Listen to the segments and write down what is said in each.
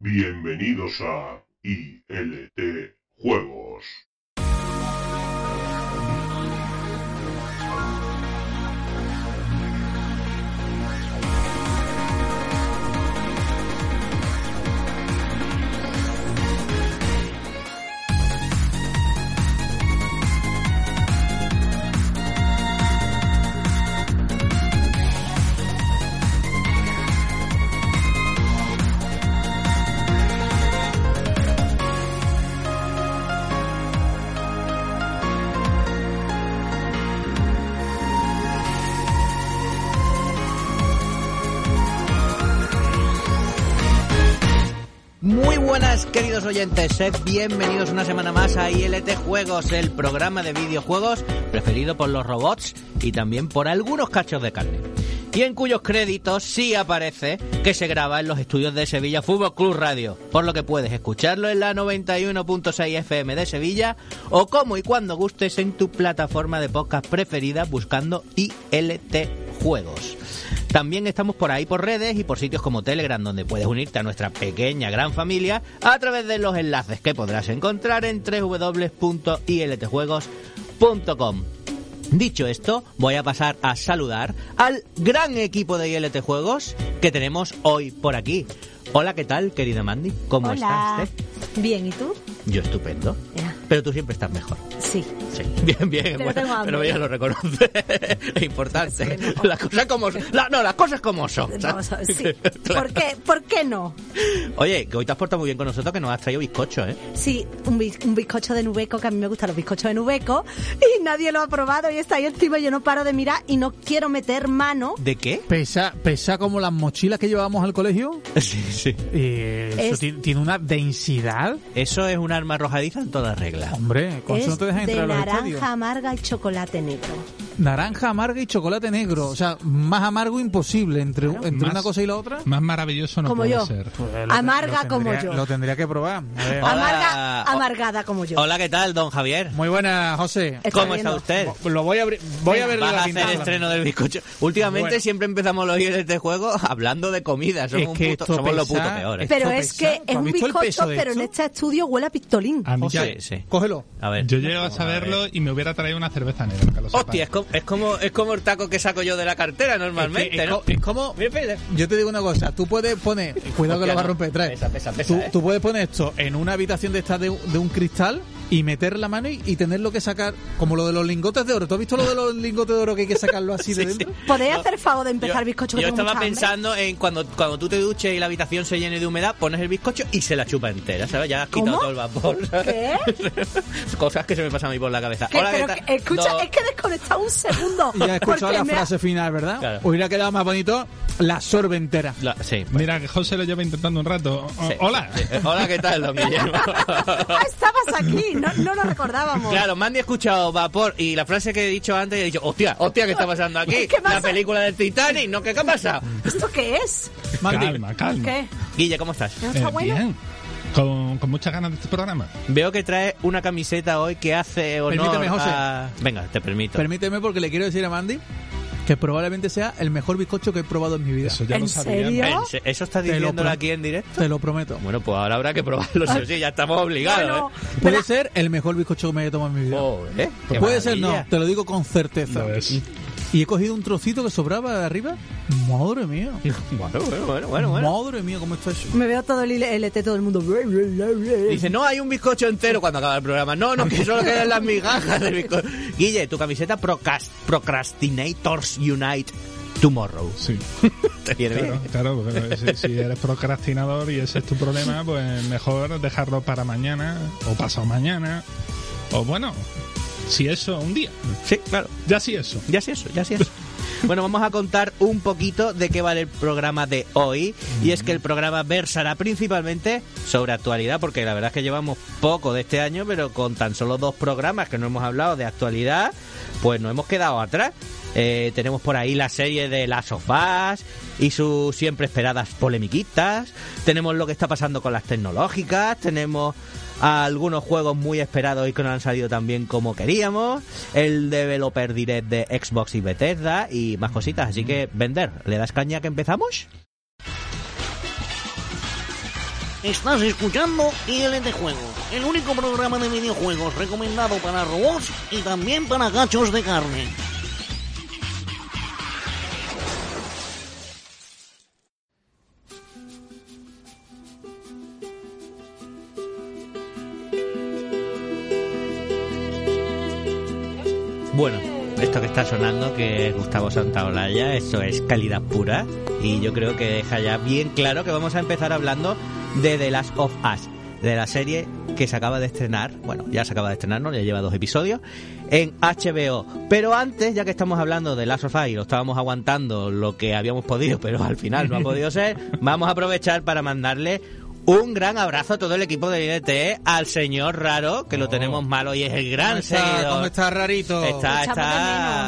Bienvenidos a ILT Juegos. Oyentes. Sed bienvenidos una semana más a ILT Juegos, el programa de videojuegos preferido por los robots y también por algunos cachos de carne. Y en cuyos créditos sí aparece que se graba en los estudios de Sevilla Fútbol Club Radio, por lo que puedes escucharlo en la 91.6 FM de Sevilla o como y cuando gustes en tu plataforma de podcast preferida buscando ILT Juegos. También estamos por ahí por redes y por sitios como Telegram, donde puedes unirte a nuestra pequeña gran familia a través de los enlaces que podrás encontrar en www.iltjuegos.com. Dicho esto, voy a pasar a saludar al gran equipo de ILT Juegos que tenemos hoy por aquí. Hola, ¿qué tal, querida Mandy? ¿Cómo Hola. estás? Bien, ¿y tú? Yo estupendo. Pero tú siempre estás mejor. Sí. Sí, bien, bien. Pero bueno, pero ella lo reconoce. es importante. Es que no. Las cosas como son. La- no, las cosas como son. Ver, sí. Claro. ¿Por qué? ¿Por qué no? Oye, que hoy te has portado muy bien con nosotros, que nos has traído bizcocho, ¿eh? Sí, un, biz- un bizcocho de Nubeco, que a mí me gustan los bizcochos de Nubeco, y nadie lo ha probado y está ahí encima y yo no paro de mirar y no quiero meter mano. ¿De qué? Pesa, pesa como las mochilas que llevábamos al colegio. Sí, sí. Eh, eso Es- tiene, una densidad. Eso es un arma arrojadiza en toda regla. Hombre, con eso Es no te dejan de entrar naranja amarga y chocolate negro. Naranja amarga y chocolate negro. O sea, más amargo imposible entre, entre Más- una cosa y la otra. Más maravilloso no Como puede yo. ser. Pues Amarga como yo. Lo tendría que probar. Amarga, amargada como yo. Hola, ¿qué tal, don Javier? Muy buena, José. ¿Cómo está usted? Lo voy a abrir. Voy a ver Vas la a hacer pintada. estreno del bizcocho. Últimamente Bueno. siempre empezamos los ILT de juego hablando de comida. Somos, Es un que puto- esto somos lo puto peores. Pero es que ¿Tú es un el bizcocho, pero en este estudio huele a pistolín. A mí José, ya- Sí, sí. Cógelo. A ver. Yo llego a saberlo y me hubiera traído una cerveza negra. Hostia, es como, es como es como el taco que saco yo de la cartera normalmente, Es que- ¿no? es como-. Yo te digo una cosa, tú puedes poner, cuidado que lo va a romper, trae. Pesa, pesa, pesa, tú, ¿eh? tú puedes poner esto en una habitación de esta de, de un cristal y meter la mano y, y tenerlo que sacar, como lo de los lingotes de oro. ¿Tú has visto lo de los lingotes de oro que hay que sacarlo así de Sí, sí. dentro? ¿Podéis hacer el favor de empezar Yo, bizcocho? que yo tengo estaba hambre? pensando en cuando, cuando tú te duches y la habitación se llene de humedad, pones el bizcocho y se la chupa entera, ¿sabes? Ya has quitado ¿Cómo? todo el vapor. ¿Qué? Cosas que se me pasan a mí por la cabeza. Escucha, No. es que he desconectado un segundo. Y ya he escuchado la ha- frase final, ¿verdad? Claro. Hubiera quedado más bonito la sorbe entera. La- sí, pues, Mira, que José lo lleva intentando un rato. O- sí. Hola. Sí. Hola, ¿qué tal, don Guillermo? Ah, estabas aquí, no, no lo recordábamos. Claro, Mandy ha escuchado vapor y la frase que he dicho antes y he dicho, hostia, hostia, ¿qué está pasando aquí? ¿Qué pasa? La película del Titanic, ¿no? ¿Qué, qué ha pasado? ¿Esto qué es? Mandy, Calma, calma. ¿Qué? Guille, ¿cómo estás? ¿No Eh, está bueno? bien. Con, con muchas ganas de este programa. Veo que trae una camiseta hoy que hace honor Permíteme, José. a... Venga, te permito. permíteme porque le quiero decir a Mandy que probablemente sea el mejor bizcocho que he probado en mi vida. Eso ya ¿En lo sabía. serio? ¿En se- ¿Eso lo diciéndolo aquí en directo? Te lo prometo. Bueno, pues ahora habrá que probarlo, sí, o sí, ya estamos obligados, Bueno, ¿eh? Puede ser el mejor bizcocho que me haya tomado en mi vida. Puede ser, no, te lo digo con certeza. Y he cogido un trocito que sobraba de arriba. Madre mía. Bueno, bueno, bueno, bueno, bueno. Madre mía, cómo está eso. Me veo todo el LT, todo el mundo. Dice, no, hay un bizcocho entero cuando acaba el programa. No, no, que solo quedan las migajas del bizcocho. Guille, tu camiseta Procrast- Procrastinators Unite Tomorrow. Sí. ¿Te viene Claro, bien? claro. porque Si, si eres procrastinador y ese es tu problema, pues mejor dejarlo para mañana o pasado mañana. O bueno, si eso, un día. Sí, claro. Ya sí eso. Ya sí eso, ya sí eso. Bueno, vamos a contar un poquito de qué vale el programa de hoy. Y es que el programa versará principalmente sobre actualidad, porque la verdad es que llevamos poco de este año, pero con tan solo dos programas que no hemos hablado de actualidad, pues nos hemos quedado atrás. Eh, tenemos por ahí la serie de Las sofás y sus siempre esperadas polemiquitas. Tenemos lo que está pasando con las tecnológicas. Tenemos algunos juegos muy esperados y que no han salido tan bien como queríamos. El Developer Direct de Xbox y Bethesda y más cositas. Así que, vender, ¿le das caña que empezamos? Estás escuchando ILT Juegos, el único programa de videojuegos recomendado para robots y también para gachos de carne. Está sonando, que es Gustavo Santaolalla, eso es calidad pura. Y yo creo que deja ya bien claro que vamos a empezar hablando de The Last of Us, de la serie que se acaba de estrenar, bueno, ya se acaba de estrenar, ¿no? Ya lleva dos episodios, en HBO. Pero antes, ya que estamos hablando de Last of Us y lo estábamos aguantando lo que habíamos podido, pero al final no ha podido ser, vamos a aprovechar para mandarle un gran abrazo a todo el equipo de INT, al señor Raro, que lo tenemos malo y es el gran ¿Cómo está, seguidor. ¿Cómo está rarito? Está, está,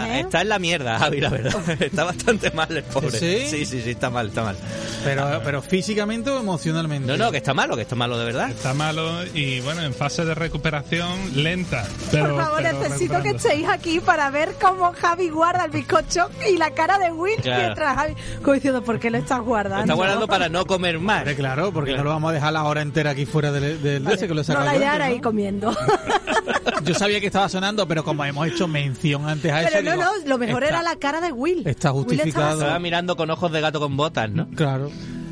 menos, ¿eh? está en la mierda, Javi, la verdad. está bastante mal el pobre. ¿Sí? Sí, sí, sí, está mal, está mal. Pero, pero físicamente o emocionalmente. No, no, que está malo, que está malo de verdad. Está malo y bueno, en fase de recuperación lenta. Pero, Por favor, pero necesito que estéis aquí para ver cómo Javi guarda el bizcocho y la cara de Will Claro. mientras Javi... Como diciendo, ¿por qué lo estás guardando? Lo está guardando para no comer más. Claro, porque no lo vamos a dejar la hora entera aquí fuera del, del ese que lo he No la ahí comiendo. Yo sabía que estaba sonando, pero como hemos hecho mención antes a eso. Pero no, digo, no, lo mejor está- era la cara de Will. está Will justificado. Estaba mirando con ojos de gato con botas, ¿no? Claro.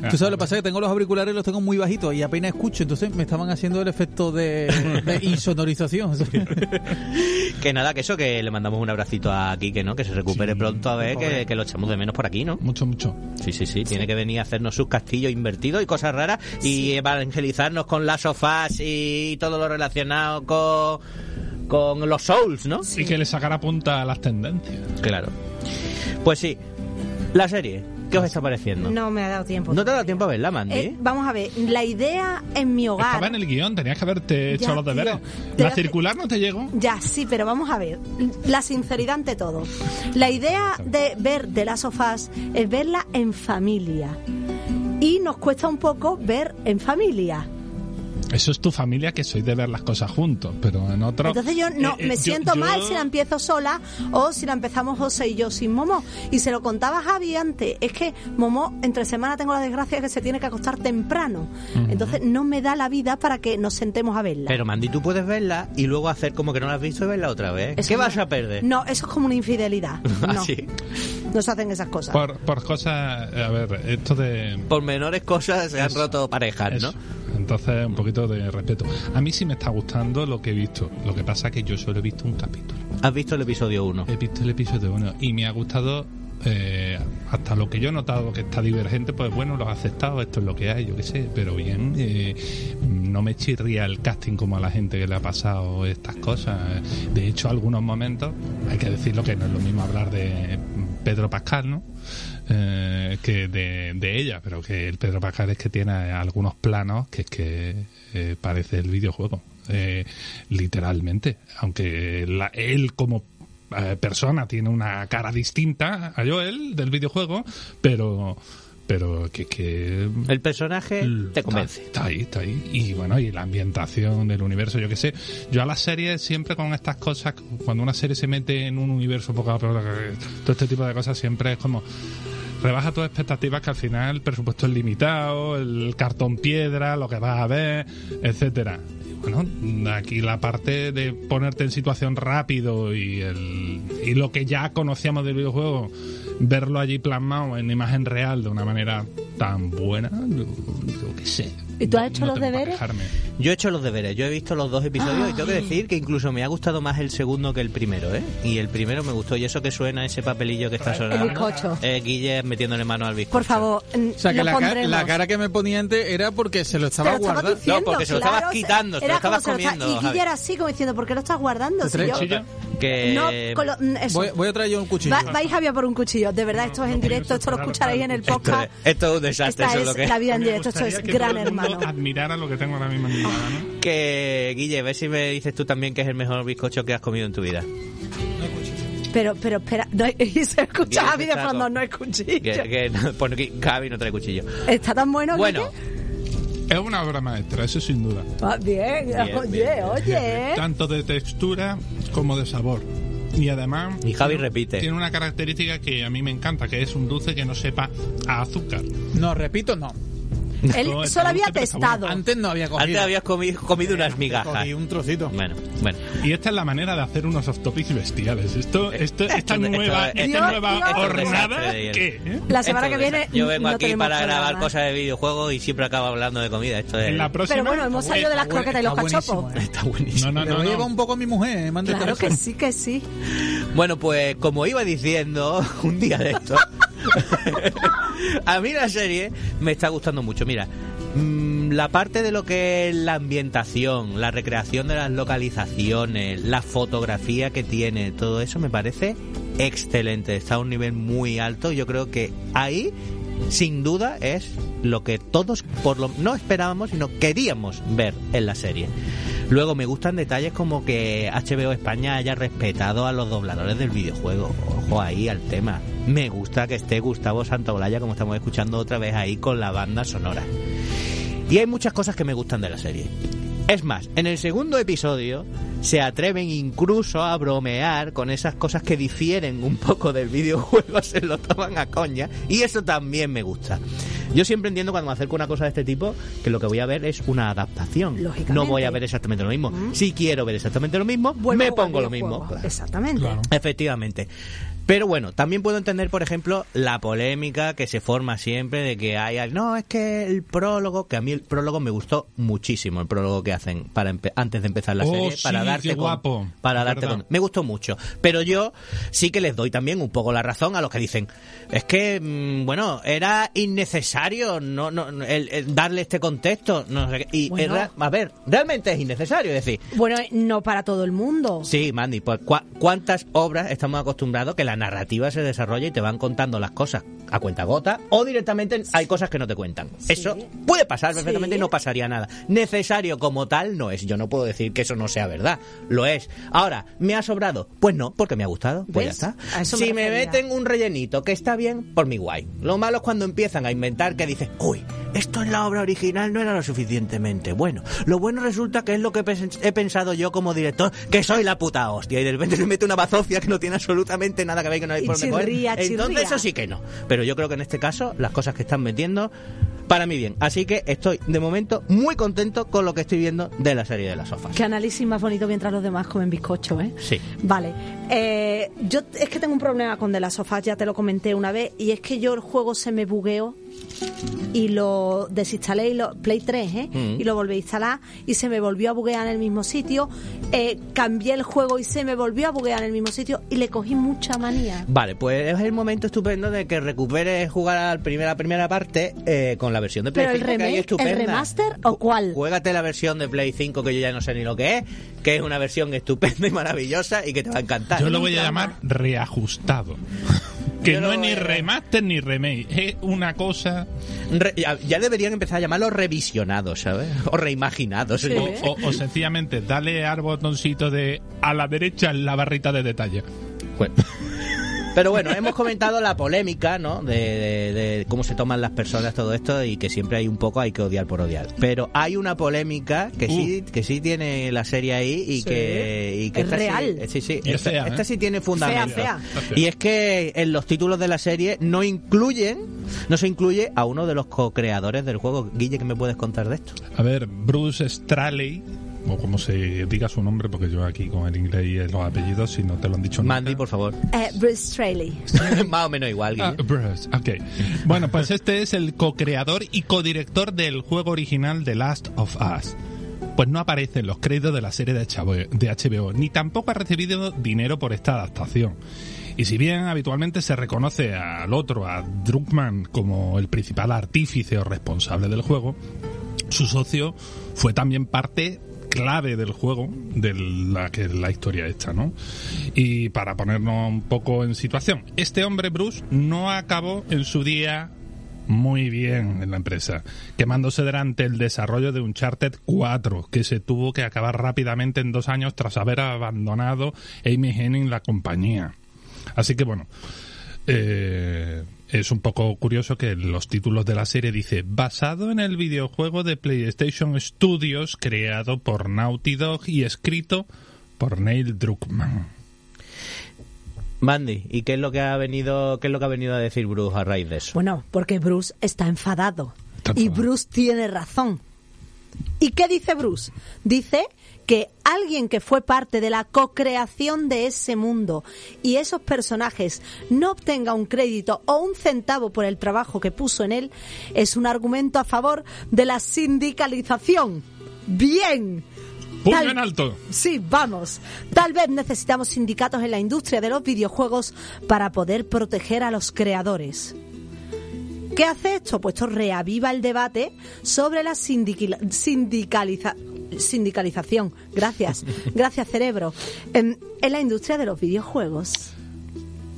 Tú sabes lo que pasa es que tengo los auriculares los tengo muy bajitos y apenas escucho, entonces me estaban haciendo el efecto de, de insonorización. Que nada, que eso, que le mandamos un abracito a Kike, ¿no? Que se recupere Sí, pronto a ver, que, que lo echamos de menos por aquí, ¿no? Mucho, mucho. Sí, sí, sí, tiene que venir a hacernos sus castillos invertidos y cosas raras y evangelizarnos con las sofás y todo lo relacionado con, con los souls, ¿no? Y que le sacara punta a las tendencias. Claro. Pues sí, la serie, ¿qué os está pareciendo? No me ha dado tiempo. ¿No te ha dado tiempo a verla, Mandy? Eh, vamos a ver, la idea en mi hogar... Estaba en el guion, tenías que haberte hecho Ya, los deberes. tío, La circular no te llegó. Ya, sí, pero vamos a ver. La sinceridad ante todo. La idea de ver de las sofás es verla en familia. Y nos cuesta un poco ver en familia. Eso es tu familia que sois de ver las cosas juntos, pero en otro. Entonces yo no Eh, eh, me siento yo- mal si la empiezo sola o si la empezamos José y yo sin Momo. Y se lo contaba a Javi antes. Es que Momo entre semana tengo la desgracia de que se tiene que acostar temprano. Entonces no me da la vida para que nos sentemos a verla. Pero Mandy, tú puedes verla y luego hacer como que no la has visto y verla otra vez. Eso ¿Qué no- vas a perder? No, eso es como una infidelidad. Ah, No, sí. no se hacen esas cosas. Por, por cosas. A ver, esto de. Por menores cosas se han Eso, roto parejas, Eso. Entonces, un poquito de respeto. A mí sí me está gustando lo que he visto. Lo que pasa es que yo solo he visto un capítulo. ¿Has visto el episodio 1? He visto el episodio 1 y me ha gustado eh, hasta lo que yo he notado que está divergente, pues bueno, lo he aceptado, esto es lo que hay, yo qué sé, pero bien, eh, no me chirría el casting como a la gente que le ha pasado estas cosas. De hecho, algunos momentos, hay que decirlo que no es lo mismo hablar de Pedro Pascal, ¿no? Eh, que de, de ella, pero que el Pedro Pascal es que tiene algunos planos que es que eh, parece el videojuego, eh, literalmente, aunque la- él como persona tiene una cara distinta a Joel del videojuego, pero pero que, que El personaje te convence. Está, está ahí, está ahí. Y bueno, y la ambientación del universo, yo qué sé. Yo a las series siempre con estas cosas, cuando una serie se mete en un universo poco a poco, todo este tipo de cosas siempre es como rebaja tus expectativas que al final el presupuesto es limitado, el cartón piedra, lo que vas a ver, etcétera. Bueno, aquí la parte de ponerte en situación rápido y el y lo que ya conocíamos del videojuego, verlo allí plasmado en imagen real de una manera tan buena, yo, yo qué sé. ¿Y tú has hecho No los deberes? Yo he hecho los deberes, yo he visto los dos episodios y tengo que decir que incluso me ha gustado más el segundo que el primero, ¿eh? Y el primero me gustó y eso que suena ese papelillo que está sonando. El bizcocho. Eh, Guille metiéndole mano al bizcocho. Por favor, mm, O sea, que la, ca- pondremos. la cara que me ponía antes era porque se lo estaba lo guardando. diciendo, No, porque se lo claro, estabas quitando, se lo era estabas lo está- comiendo, Y Guille era así, como diciendo, ¿por qué lo estás guardando? ¿Te Si yo-? Que... No, con lo- mm. Voy, voy a traer yo un cuchillo. Va- vais Javier por un cuchillo. De verdad, esto es en directo, esto lo escucharéis en el podcast. es, esto es un desastre, Esta eso es lo es que la vida en directo, esto es gran todo hermano. admirara lo que tengo ahora mismo en mi mano, ¿no? Que, Guille, ve si me dices tú también que es el mejor bizcocho que has comido en tu vida. Pero, pero espera, no, hay- y se escucha a mí de fondo, no es cuchillo. Que, que no, no trae cuchillo. ¿Está tan bueno, Bueno, Guille? Es una obra maestra, eso sin duda. Ah, bien, Bien, oye, bien. oye. Tanto de textura como de sabor. Y además... y Javi tiene- repite. Tiene una característica que a mí me encanta, que es un dulce que no sepa a azúcar. No, repito, no. Él No, solo había testado. Antes no había cogido. Antes habías comi- comido unas migajas. Cogí un trocito. Bueno, bueno. Y esta es la manera de hacer unos off topics bestiales. Esto, esto, esta esto- nueva, esta Dios, nueva Dios. hornada, ¿qué? eh? La semana Esto que viene Yo vengo no aquí para grabar cosas de videojuegos y siempre acabo hablando de comida. Esto es... En la próxima... Pero bueno, hemos salido de las croquetas y los cachopos. ¿eh? Está buenísimo. No, no, no. voy a no. llevar un poco a mi mujer, eh, Claro que sí, que sí. Bueno, pues como iba diciendo un día de esto, a mí la serie me está gustando mucho. Mira, mm, la parte de lo que es la ambientación, la recreación de las localizaciones, la fotografía que tiene, todo eso me parece excelente. Está a un nivel muy alto. Yo creo que ahí, sin duda, es lo que todos por lo no esperábamos, sino queríamos ver en la serie. Luego me gustan detalles como que HBO España haya respetado a los dobladores del videojuego. Ojo ahí al tema. Me gusta que esté Gustavo Santaolalla, como estamos escuchando otra vez ahí con la banda sonora. Y hay muchas cosas que me gustan de la serie. Es más, en el segundo episodio se atreven incluso a bromear con esas cosas que difieren un poco del videojuego, se lo toman a coña, y eso también me gusta. Yo siempre entiendo cuando me acerco a una cosa de este tipo que lo que voy a ver es una adaptación. Lógicamente. No voy a ver exactamente lo mismo. Si quiero ver exactamente lo mismo, Vuelvo me pongo lo mismo. Claro. Exactamente. Claro. Efectivamente. Pero bueno, también puedo entender, por ejemplo, la polémica que se forma siempre de que hay, no, es que el prólogo, que a mí el prólogo me gustó muchísimo, el prólogo que hacen para antes de empezar la Oh, serie, sí, para darte qué con- guapo. para darte con- me gustó mucho. Pero yo sí que les doy también un poco la razón a los que dicen, es que, mm, bueno, era innecesario no, no, el- el darle este contexto, no sé qué. Y, Bueno. eh, ra- a ver, realmente es innecesario, es decir, Bueno, no para todo el mundo. Sí, Mandy, pues ¿cuá- ¿cuántas obras estamos acostumbrados que la narrativa se desarrolla y te van contando las cosas a cuenta gota o directamente hay cosas que no te cuentan? Sí. Eso puede pasar perfectamente Sí. y no pasaría nada. Necesario como tal no es. Yo no puedo decir que eso no sea verdad. Lo es. Ahora, ¿me ha sobrado? Pues no, porque me ha gustado. Pues ¿Ves? ya está. me Si me meten un rellenito que está bien, por mi guay. Lo malo es cuando empiezan a inventar que dices, uy, esto en la obra original no era lo suficientemente bueno. Lo bueno resulta que es lo que he pensado yo como director, que soy la puta hostia. Y de repente se mete una bazofia que no tiene absolutamente nada que que no hay Y por dónde coger. Entonces chirría. eso sí que no. Pero yo creo que en este caso, las cosas que están metiendo, para mí bien. Así que estoy, de momento, muy contento con lo que estoy viendo de la serie de las sofás. Qué análisis más bonito mientras los demás comen bizcocho, ¿eh? Sí. Vale. Eh, yo es que tengo un problema con de las sofás, ya te lo comenté una vez, y es que yo el juego se me bugueó y lo desinstalé y lo Play 3, ¿eh? Mm. Y lo volví a instalar y se me volvió a buguear en el mismo sitio. Eh, cambié el juego y se me volvió a buguear en el mismo sitio y le cogí mucha manía. Vale, pues es el momento estupendo de que recuperes jugar a la primera, primera parte eh, con la versión de Play Pero el 5 que hay remake. ¿el remaster o cuál? Juégate la versión de Play 5 que yo ya no sé ni lo que es, que es una versión estupenda y maravillosa y que te va a encantar. Yo lo voy a llamar reajustado. Que Yo no lo es ni remaster ni remake. Es una cosa. Re- ya, ya deberían empezar a llamarlos revisionados, ¿sabes? O reimaginados. Sí. O, o- o sencillamente dale al botoncito de a la derecha en la barrita de detalle. Bueno. Pero bueno, hemos comentado la polémica, ¿no? De, de- de cómo se toman las personas todo esto y que siempre hay un poco hay que odiar por odiar. Pero hay una polémica que sí que sí tiene la serie ahí y Sí. que y que Es esta sí- real. Sí, sí, es esta, fea, ¿eh? esta sí tiene fundamento. Fea, fea. Y es que en los títulos de la serie no incluyen, no se incluye a uno de los co-creadores del juego. Guille, ¿qué me puedes contar de esto? A ver, Bruce Straley o como se diga su nombre, porque yo aquí con el inglés y los apellidos, si no te lo han dicho Mandy, nunca. por favor. Eh, Bruce Straley. Más o menos igual, Ah, Guille. Bruce, ok. Bueno, pues este es el co-creador y codirector del juego original The Last of Us. Pues no aparece en los créditos de la serie de HBO, de HBO, ni tampoco ha recibido dinero por esta adaptación. Y si bien habitualmente se reconoce al otro, a Druckmann, como el principal artífice o responsable del juego, su socio fue también parte clave del juego de la que la historia esta, ¿no? Y para ponernos un poco en situación, este hombre Bruce no acabó en su día muy bien en la empresa, quemándose durante el desarrollo de Uncharted 4, que se tuvo que acabar rápidamente en dos años tras haber abandonado Amy Henning la compañía. Así que bueno, eh, es un poco curioso que los títulos de la serie dice basado en el videojuego de PlayStation Studios creado por Naughty Dog y escrito por Neil Druckmann. Mandy, ¿y qué es lo que ha venido, qué es lo que ha venido a decir Bruce a raíz de eso? Bueno, porque Bruce está enfadado. Está Y enfadado. Bruce tiene razón. ¿Y qué dice Bruce? Dice que alguien que fue parte de la co-creación de ese mundo y esos personajes no obtenga un crédito o un centavo por el trabajo que puso en él es un argumento a favor de la sindicalización. Bien. ¡Puño Tal- en alto! Sí, vamos. Tal vez necesitamos sindicatos en la industria de los videojuegos para poder proteger a los creadores. ¿Qué hace esto? Pues esto reaviva el debate sobre la sindiquila- sindicaliza- sindicalización. Gracias. Gracias, cerebro. En, en la industria de los videojuegos.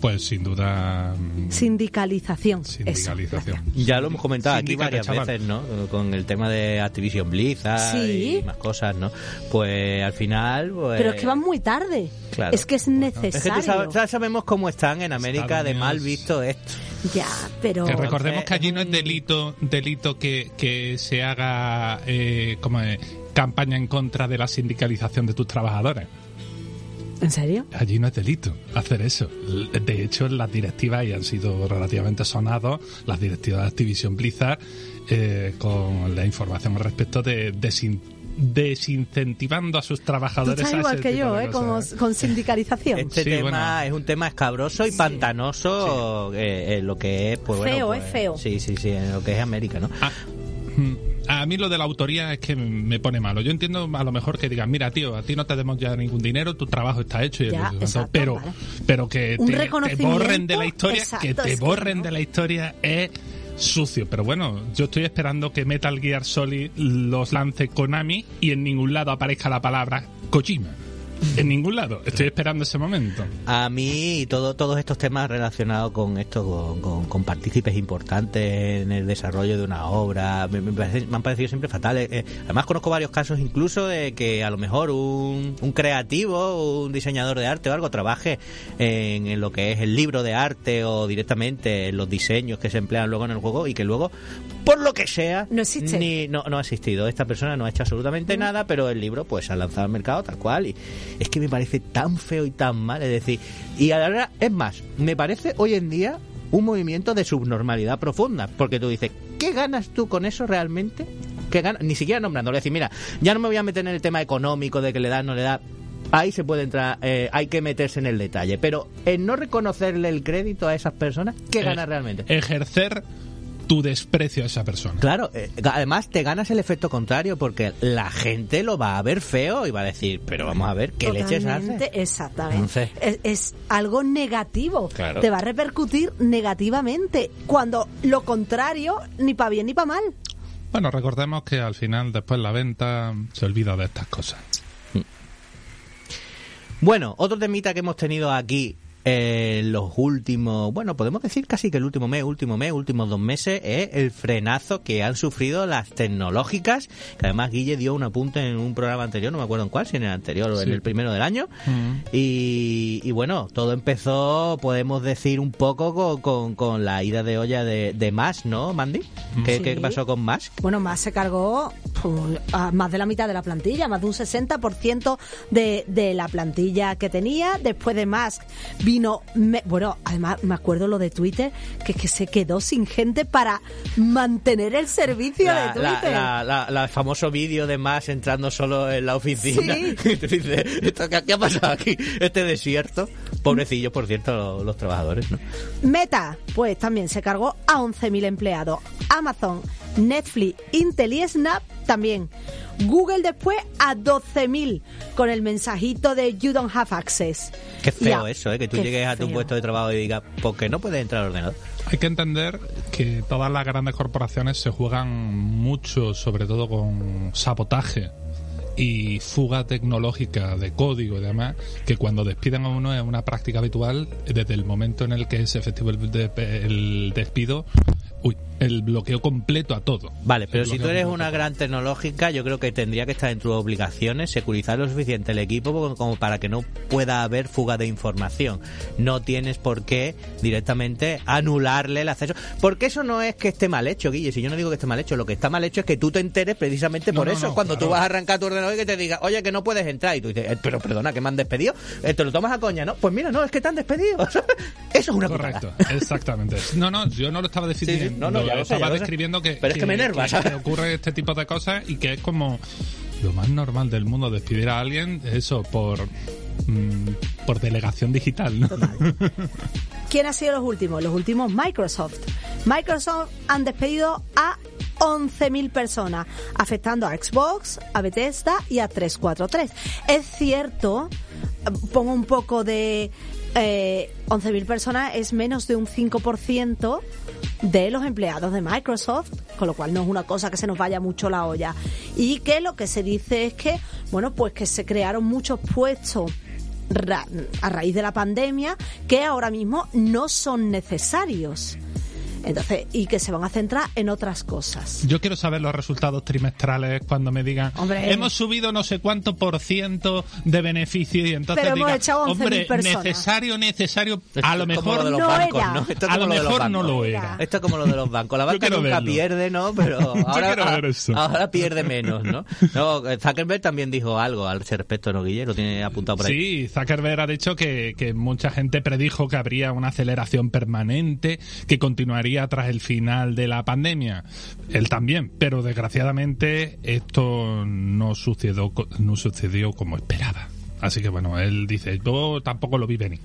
Pues sin duda mm, Sindicalización. Eso, sindicalización. gracias. Ya lo hemos comentado aquí varias chaval. veces, ¿no? Con el tema de Activision Blizzard Sí. y más cosas, ¿no? Pues al final, pues... Pero es que van muy tarde. Claro. Es que es Es que necesario. tú sabes- ya sabemos cómo están en América Estados de mal visto esto. Ya, pero... Que recordemos que allí no es delito delito que, que se haga eh, como es, campaña en contra de la sindicalización de tus trabajadores. ¿En serio? Allí no es delito hacer eso. De hecho, las directivas, y han sido relativamente sonados, las directivas de Activision Blizzard, eh, con la información al respecto de desin- desincentivando a sus Tú trabajadores estás a igual ese que yo, ¿eh? Como, con sindicalización. Este Sí, tema bueno. es un tema escabroso y pantanoso, eh, eh, lo que es, pues bueno, Feo, pues, es feo. Sí, sí, sí, en lo que es América, ¿no? Ah, mm, A mí lo de la autoría es que me pone malo. Yo entiendo a lo mejor que digan, mira, tío, a ti no te demos ya ningún dinero, tu trabajo está hecho. Y Ya, el- exacto, pero, vale. pero que te, borren de la historia, que te que borren no. de la historia es sucio. Pero bueno, yo estoy esperando que Metal Gear Solid los lance Konami y en ningún lado aparezca la palabra Kojima. En ningún lado. Estoy esperando ese momento. A mí todo, todos estos temas relacionados con esto, con, con, con partícipes importantes en el desarrollo de una obra, me, me parece- me han parecido siempre fatales. Eh, además conozco varios casos incluso de que a lo mejor un, un creativo, un diseñador de arte o algo trabaje en, en lo que es el libro de arte o directamente en los diseños que se emplean luego en el juego y que luego, por lo que sea, No existe. ni- no, no ha existido. Esta persona no ha hecho absolutamente nada, pero el libro pues se ha lanzado al mercado tal cual. Y es que me parece tan feo y tan mal. Es decir, y ahora, es más, me parece hoy en día un movimiento de subnormalidad profunda. Porque tú dices, ¿qué ganas tú con eso realmente? ¿Qué ganas? Ni siquiera nombrándolo. Es decir, mira, ya no me voy a meter en el tema económico de que le da, no le da. Ahí se puede entrar, eh, hay que meterse en el detalle. Pero en no reconocerle el crédito a esas personas, ¿qué Eh, ganas realmente? Ejercer tu desprecio a esa persona. Claro, eh, además te ganas el efecto contrario porque la gente lo va a ver feo y va a decir, pero vamos a ver, ¿qué leches Totalmente, hace? Exactamente. Es, es algo negativo. Claro. Te va a repercutir negativamente. Cuando lo contrario, ni para bien ni para mal. Bueno, recordemos que al final, después la venta, se olvida de estas cosas. Bueno, otro temita que hemos tenido aquí en los últimos, bueno, podemos decir casi que el último mes, último mes, últimos dos meses, es el frenazo que han sufrido las tecnológicas, que además Guille dio un apunte en un programa anterior, no me acuerdo en cuál, si en el anterior o en el primero del año, y, y bueno, todo empezó, podemos decir, un poco con, con, con la ida de olla de, de Musk, ¿no, Mandy? ¿Qué, Sí. qué pasó con Musk? Bueno, más se cargó pues, a más de la mitad de la plantilla, más de un 60% de, de la plantilla que tenía. Después de Musk vino, me- bueno, además me acuerdo lo de Twitter, que es que se quedó sin gente para mantener el servicio La, de Twitter. la- la- la famoso vídeo de más entrando solo en la oficina. Sí. Y te dice, "Esto, ¿qué, qué ha pasado aquí? Este desierto. Pobrecillos, por cierto, los, los trabajadores, ¿no? Meta, pues también se cargó a 11.000 empleados. Amazon, Netflix, Intel y Snap también. Google después a 12.000 con el mensajito de You don't have access. Qué feo Ya, eso, ¿eh? Que tú qué llegues a tu feo. puesto de trabajo y digas, ¿por qué no puedes entrar al ordenador? Hay que entender que todas las grandes corporaciones se juegan mucho, sobre todo con sabotaje y fuga tecnológica de código y demás, que cuando despiden a uno es una práctica habitual desde el momento en el que es efectivo el, de- el despido, uy, el bloqueo completo a todo. Vale, pero si tú eres una todo. gran tecnológica, yo creo que tendría que estar en tus obligaciones securizar lo suficiente el equipo como- para que no pueda haber fuga de información. No tienes por qué directamente anularle el acceso. Porque eso no es que esté mal hecho, Guille. Si yo no digo que esté mal hecho, lo que está mal hecho es que tú te enteres precisamente No, por no, eso. no, cuando tú vas a arrancar tu ordenador y que te diga, oye, que no puedes entrar. Y tú dices, "Eh, pero perdona, que me han despedido. Eh, te lo tomas a coña, ¿no? Pues mira, no, es que te han despedido. eso es una putada. Correcto, exactamente. No, no, yo no lo estaba definiendo, Sí, sí, no, no, ya lo sé, estaba ya lo sé. describiendo que, Pero es que me enerva, que- ocurre este tipo de cosas y que es como lo más normal del mundo despedir a alguien, eso, por, mm, por delegación digital, ¿no? ¿Quién ha sido los últimos? Los últimos Microsoft. Microsoft han despedido a 11.000 personas, afectando a Xbox, a Bethesda y a 343. Es cierto, pongo un poco de... Eh, 11.000 personas es menos de un 5% de los empleados de Microsoft, con lo cual no es una cosa que se nos vaya mucho la olla. Y que lo que se dice es que, bueno, pues que se crearon muchos puestos a raíz de la pandemia que ahora mismo no son necesarios. Entonces, y que se van a centrar en otras cosas. Yo quiero saber los resultados trimestrales cuando me digan Hombre. hemos subido no sé cuánto por ciento de beneficio y entonces Pero hemos diga, echado 11.000 hombre, personas". necesario, necesario, Esto a lo mejor lo de los no bancos, era. ¿no? Esto es a lo mejor no lo era. Esto es como lo de los bancos. La banca nunca verlo. pierde, ¿no? Pero ahora, quiero ver eso. ahora pierde menos, ¿no? No, Zuckerberg también dijo algo al respecto, ¿no, Guille? Lo tiene apuntado por ahí. Sí, Zuckerberg ha dicho que, que mucha gente predijo que habría una aceleración permanente que continuaría tras el final de la pandemia. Él también, pero desgraciadamente esto no sucedió, no sucedió como esperaba. Así que bueno, él dice, yo tampoco lo vi venir.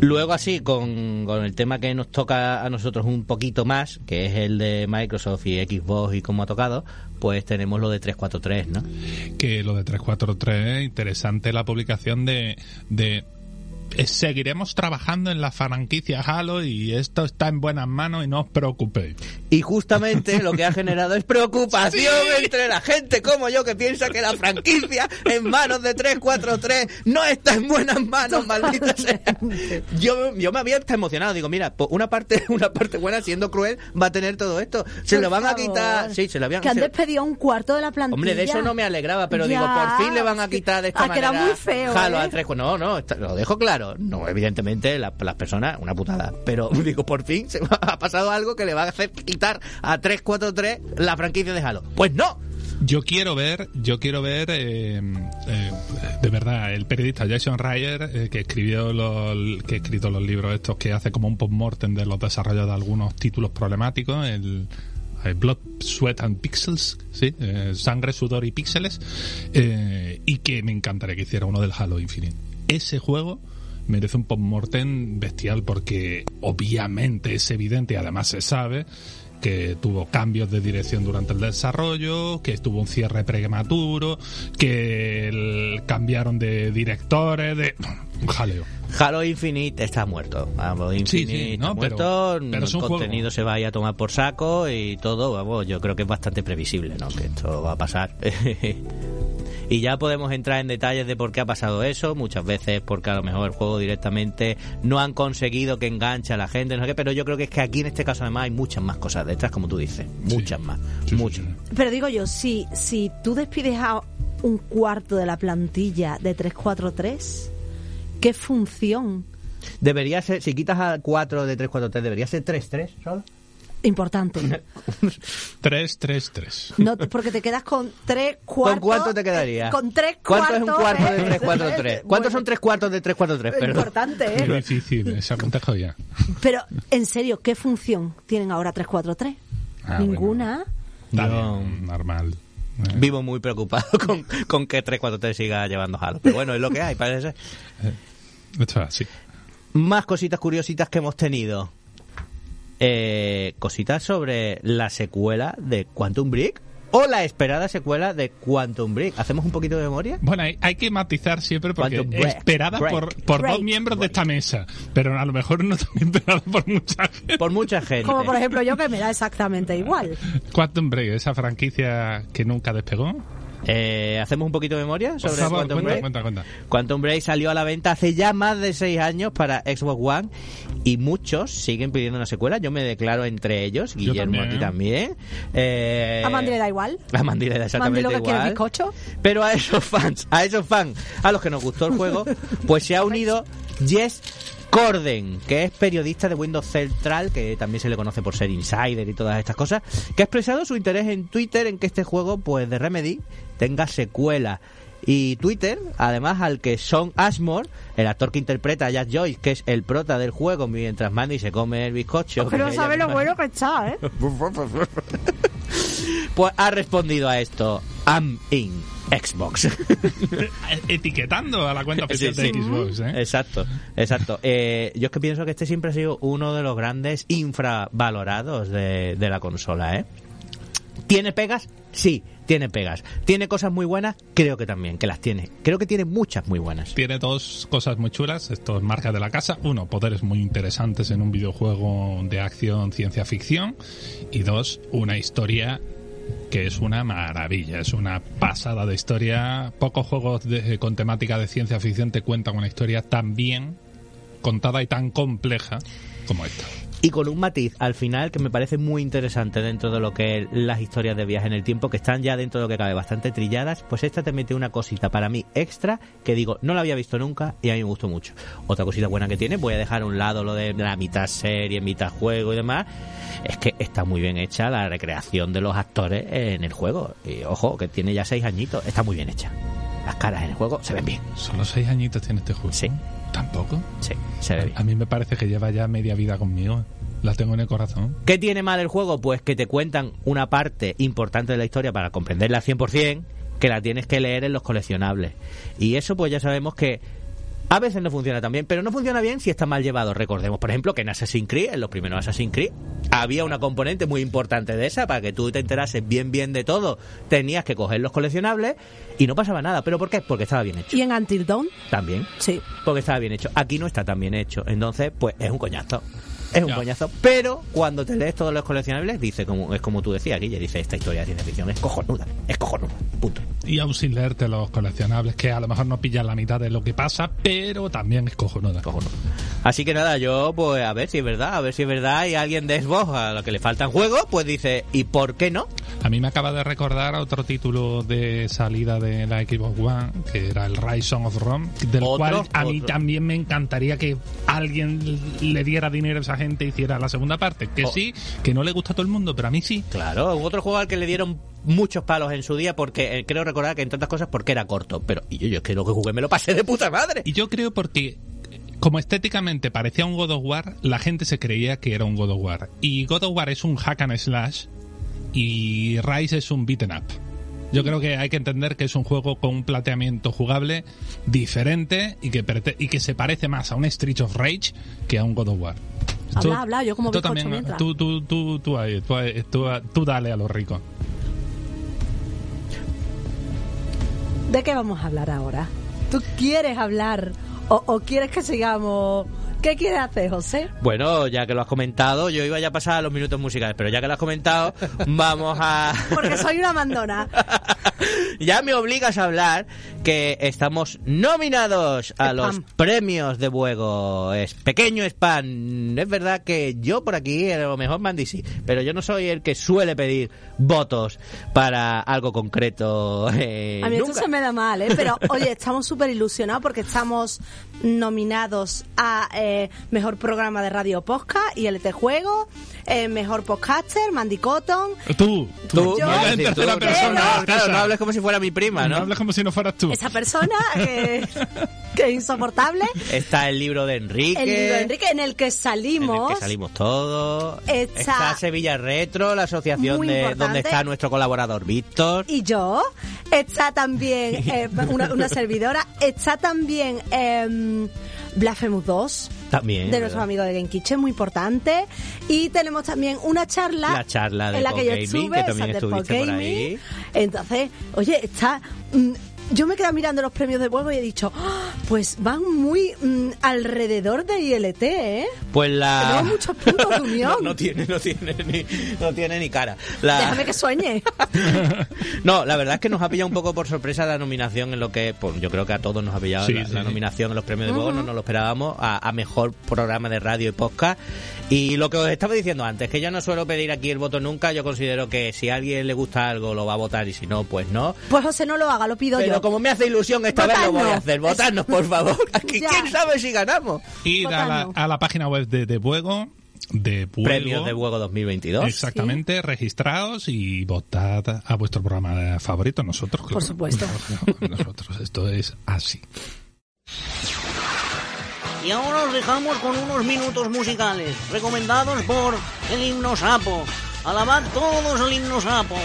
Luego así, con, con el tema que nos toca a nosotros un poquito más, que es el de Microsoft y Xbox y cómo ha tocado, pues tenemos lo de 343, ¿no? que lo de 343 interesante la publicación de, de seguiremos trabajando en la franquicia Halo y esto está en buenas manos y no os preocupéis. Y justamente lo que ha generado es preocupación entre la gente como yo que piensa que la franquicia en manos de 343 no está en buenas manos, maldita sea. Yo, yo me había hasta emocionado, digo, mira, po- una parte una parte buena siendo cruel va a tener todo esto. Se Por lo van a quitar, sí, se lo habían Que han se- despedido a un cuarto de la plantilla. Hombre, de eso no me alegraba, pero digo, por fin le van a quitar de esta Ha quedado manera muy feo, Halo ¿eh? a tres. No, no, está- lo dejo claro. No, evidentemente, la- las personas, una putada. Pero digo, por fin se ha pasado algo que le va a hacer quitar a 343 la franquicia de Halo. Pues no. Yo quiero ver, yo quiero ver, eh, eh, de verdad, el periodista Jason Ryder, eh, que escribió los, que ha escrito los libros estos, que hace como un post-mortem de los desarrollos de algunos títulos problemáticos, el, eh, Blood, Sweat and Pixels, sí, eh, sangre, sudor y píxeles, y que me encantaría que hiciera uno del Halo Infinite. Ese juego merece un post-mortem bestial porque obviamente es evidente y además se sabe que tuvo cambios de dirección durante el desarrollo, que tuvo un cierre prematuro, que el- cambiaron de directores, de un jaleo. Halo Infinite está muerto. Vamos, Infinite sí, no, pero- muerto. pero es el juego. contenido se va a ir a tomar por saco y todo. Vamos, yo creo que es bastante previsible, ¿no? Que esto va a pasar. Y ya podemos entrar en detalles de por qué ha pasado eso, muchas veces porque a lo mejor el juego directamente no han conseguido que enganche a la gente, no sé qué, pero yo creo que es que aquí en este caso además hay muchas más cosas detrás, como tú dices, muchas más, Sí, sí, muchas. sí. Pero digo yo, si, si tú despides a un cuarto de la plantilla de 343, ¿qué función? Debería ser, si quitas a 4 de 343, debería ser 3-3 solo. Importante. 3, 3, 3. No, porque te quedas con tres cuartos. ¿Con cuánto te quedaría? eh, Con tres ¿Cuánto cuartos. es un cuarto de eh, 3, 4, 3? ¿Cuántos son tres cuartos de 3, 4, 3? Perdón. Importante, Muy ¿eh? difícil, esa cuenta es joya. Pero, en serio, ¿qué función tienen ahora 343? Ah, Ninguna. Está Yo- bien, normal. Eh, Vivo muy preocupado con, con que 3, 4, 3 siga llevando Halo. Pero bueno, es lo que hay, parece ser. Esto es así. Más cositas curiositas que hemos tenido. Eh, cositas sobre la secuela de Quantum Break o la esperada secuela de Quantum Break. ¿Hacemos un poquito de memoria? Bueno, hay, hay que matizar siempre porque break, esperada break, por, por break, dos miembros de esta mesa, pero a lo mejor no tan esperada por mucha gente. Por mucha gente. Como por ejemplo yo, que me da exactamente igual. Quantum Break, esa franquicia que nunca despegó. Eh, ¿Hacemos un poquito de memoria sobre favor, Quantum cuenta, Break? cuenta, cuenta. Quantum Break salió a la venta hace ya más de seis años para Xbox One y muchos siguen pidiendo una secuela. Yo me declaro entre ellos, Yo Guillermo también. a ti también. Eh, A Mandy le da igual. A Mandy le da Mandy exactamente lo que quiere es igual. bizcocho. Pero a esos fans, a esos fans, a los que nos gustó el juego, pues se ha unido Jess Corden, que es periodista de Windows Central, que también se le conoce por ser insider y todas estas cosas, que ha expresado su interés en Twitter en que este juego, pues de Remedy, tenga secuela. Y Twitter, además al que Sean Ashmore, el actor que interpreta a Jack Joyce, que es el prota del juego mientras Mandy se come el bizcocho. Ella sabe lo misma- bueno que está, ¿eh? Pues ha respondido a esto, I'm in Xbox. Etiquetando a la cuenta oficial Sí, de. Xbox, ¿eh? Exacto, exacto. Eh, yo es que pienso que este siempre ha sido uno de los grandes infravalorados de, de la consola, ¿eh? ¿Tiene pegas? Sí, tiene pegas. ¿Tiene cosas muy buenas? Creo que también, que las tiene. Creo que tiene muchas muy buenas. Tiene dos cosas muy chulas, esto es marca de la casa. Uno, poderes muy interesantes en un videojuego de acción, ciencia ficción. Y dos, una historia que es una maravilla, es una pasada de historia. Pocos juegos de- con temática de ciencia ficción te cuentan una historia tan bien contada y tan compleja como esta. Y con un matiz al final que me parece muy interesante dentro de lo que es las historias de viaje en el tiempo, que están ya dentro de lo que cabe bastante trilladas, pues esta te mete una cosita para mí extra que digo, no la había visto nunca y a mí me gustó mucho. Otra cosita buena que tiene, voy a dejar a un lado lo de la mitad serie, mitad juego y demás, es que está muy bien hecha la recreación de los actores en el juego. Y ojo, que tiene ya seis añitos, está muy bien hecha. Las caras en el juego se ven bien. Solo seis añitos tiene este juego. Sí. ¿Tampoco? Sí, se ve bien. A mí me parece que lleva ya media vida conmigo. La tengo en el corazón. ¿Qué tiene mal el juego? Pues que te cuentan una parte importante de la historia para comprenderla al 100%, que la tienes que leer en los coleccionables. Y eso pues ya sabemos que a veces no funciona tan bien, pero no funciona bien si está mal llevado. Recordemos, por ejemplo, que en Assassin's Creed, en los primeros Assassin's Creed, había una componente muy importante de esa, para que tú te enterases bien bien de todo, tenías que coger los coleccionables y no pasaba nada. ¿Pero por qué? Porque estaba bien hecho. ¿Y en Until Dawn? También. Sí. Porque estaba bien hecho. Aquí no está tan bien hecho. Entonces, pues es un coñazo. Es un Ya. coñazo. Pero cuando te lees todos los coleccionables, dice como, es como tú decías, Guille, dice esta historia de ciencia ficción es cojonuda. Es cojonuda. Punto. Y aún sin leerte los coleccionables, que a lo mejor no pillan la mitad de lo que pasa, pero también es cojonuda. Cojonuda. Así que nada, yo pues a ver si es verdad, a ver si es verdad y alguien de Xbox a lo que le faltan juegos, pues dice, ¿y por qué no? A mí me acaba de recordar otro título de salida de la Xbox One, que era el Rise of Rome, del Otro, cual a mí otro. también me encantaría que alguien le diera dinero a esa gente hiciera la segunda parte. Que Oh. sí, que no le gusta a todo el mundo, pero a mí sí. Claro, otro juego al que le dieron muchos palos en su día porque eh, creo recordar que entre otras cosas porque era corto, pero y yo, yo es que lo que jugué me lo pasé de puta madre. Y yo creo porque como estéticamente parecía un God of War, la gente se creía que era un God of War. Y God of War es un hack and slash y Rise es un beaten up. Yo creo que hay que entender que es un juego con un planteamiento jugable diferente y que, y que se parece más a un Street of Rage que a un God of War. Habla, habla, yo como tú también, mientras. tú, tú, tú, tú, ahí, tú, ahí, tú, tú dale a los ricos. ¿De qué vamos a hablar ahora? ¿Tú quieres hablar o, o quieres que sigamos? ¿Qué quieres hacer, José? Bueno, ya que lo has comentado, yo iba ya a pasar a los minutos musicales, pero ya que lo has comentado, vamos a... Porque soy una mandona. ya me obligas a hablar que estamos nominados a Spam. los premios de Buego. Es pequeño spam. Es verdad que yo por aquí, a lo mejor Mandy sí, pero yo no soy el que suele pedir votos para algo concreto. eh, A mí nunca. esto se me da mal, ¿eh? Pero, oye, estamos súper ilusionados porque estamos nominados a eh, eh, mejor programa de radio podcast, ILT Juego, eh, mejor podcaster, Mandy Cotton. Tú, tú, no Yo- en tú, persona. no, claro, no hables como si fuera mi prima, No ¿no? hables como si no fueras tú. Esa persona eh, que es insoportable. Está el libro de Enrique. El libro de Enrique en el que en salimos. el que salimos todos. Está- Está Sevilla Retro, la asociación de importante. donde está nuestro colaborador Víctor. y yo. Está también eh, una, una servidora. Está también eh, Blasphemous 2. También. de nuestros amigos de Game Kitchen, muy importante. Y tenemos también una charla. La charla de en la que yo estuve, que también estuviste por Podgaming. ahí. Entonces, oye, está. Yo me quedé mirando los premios de juego y he dicho, "Ah, pues van muy mm, alrededor de ILT, ¿eh? Pues la. Tenemos muchos puntos de unión. no, no tiene, no tiene ni, no tiene ni cara. La- Déjame que sueñe. No, la verdad es que nos ha pillado un poco por sorpresa la nominación en lo que, pues yo creo que a todos nos ha pillado Sí, la, sí, la sí. nominación en los premios de juego, no nos lo esperábamos, a, a mejor programa de radio y podcast. Y lo que os estaba diciendo antes, que yo no suelo pedir aquí el voto nunca, yo considero que si a alguien le gusta algo lo va a votar y si no, pues no. Pues José, no lo haga, lo pido Pero yo. como me hace ilusión esta vez lo voy a hacer, votadnos por favor. Aquí. ¿Quién sabe si ganamos? Ir a la, a la página web de De Fuego. De. Premios de Juego 2022. Exactamente, registraos y votad a vuestro programa favorito, nosotros. claro. supuesto. Nosotros, esto es así. Y ahora os dejamos con unos minutos musicales, recomendados por el himno sapo. Alabad todos el himno sapo.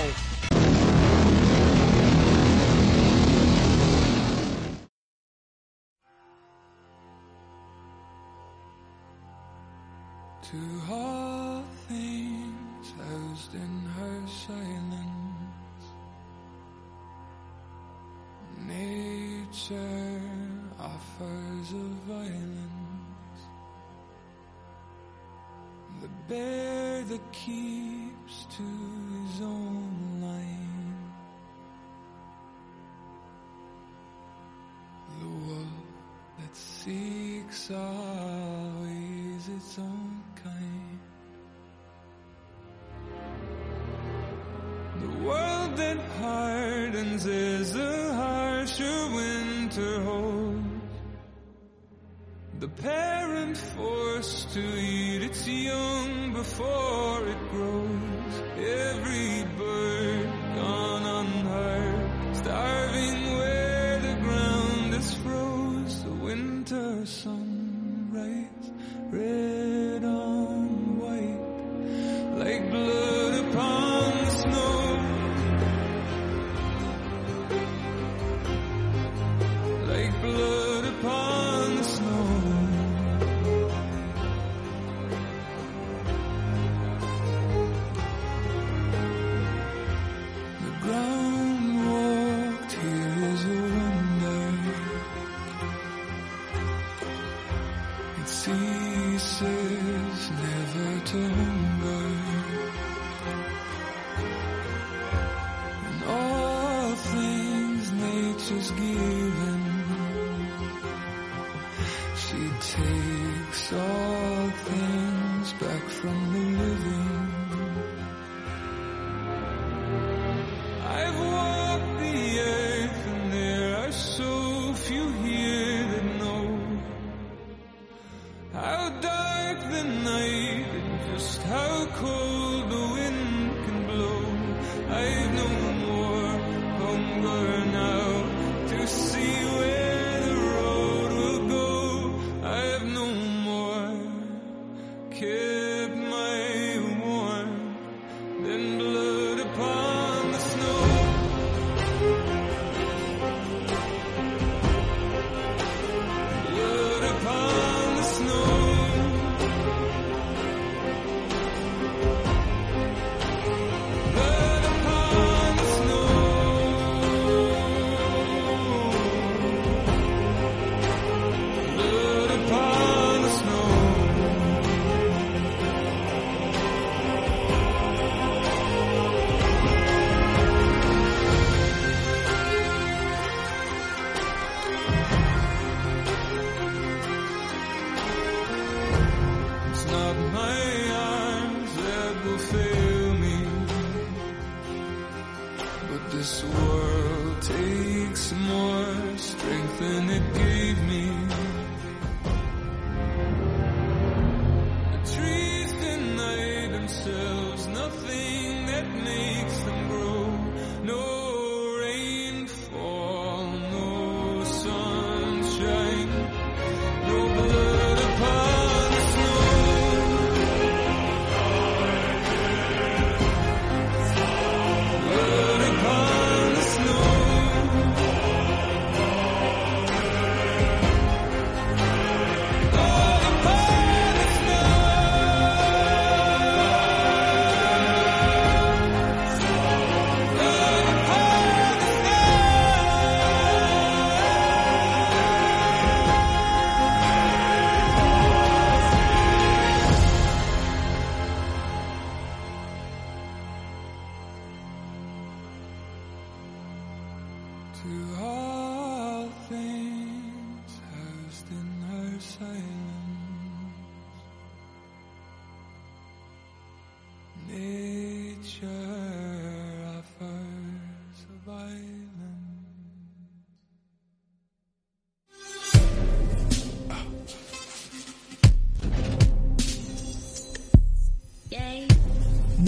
This world takes more strength than it gave me.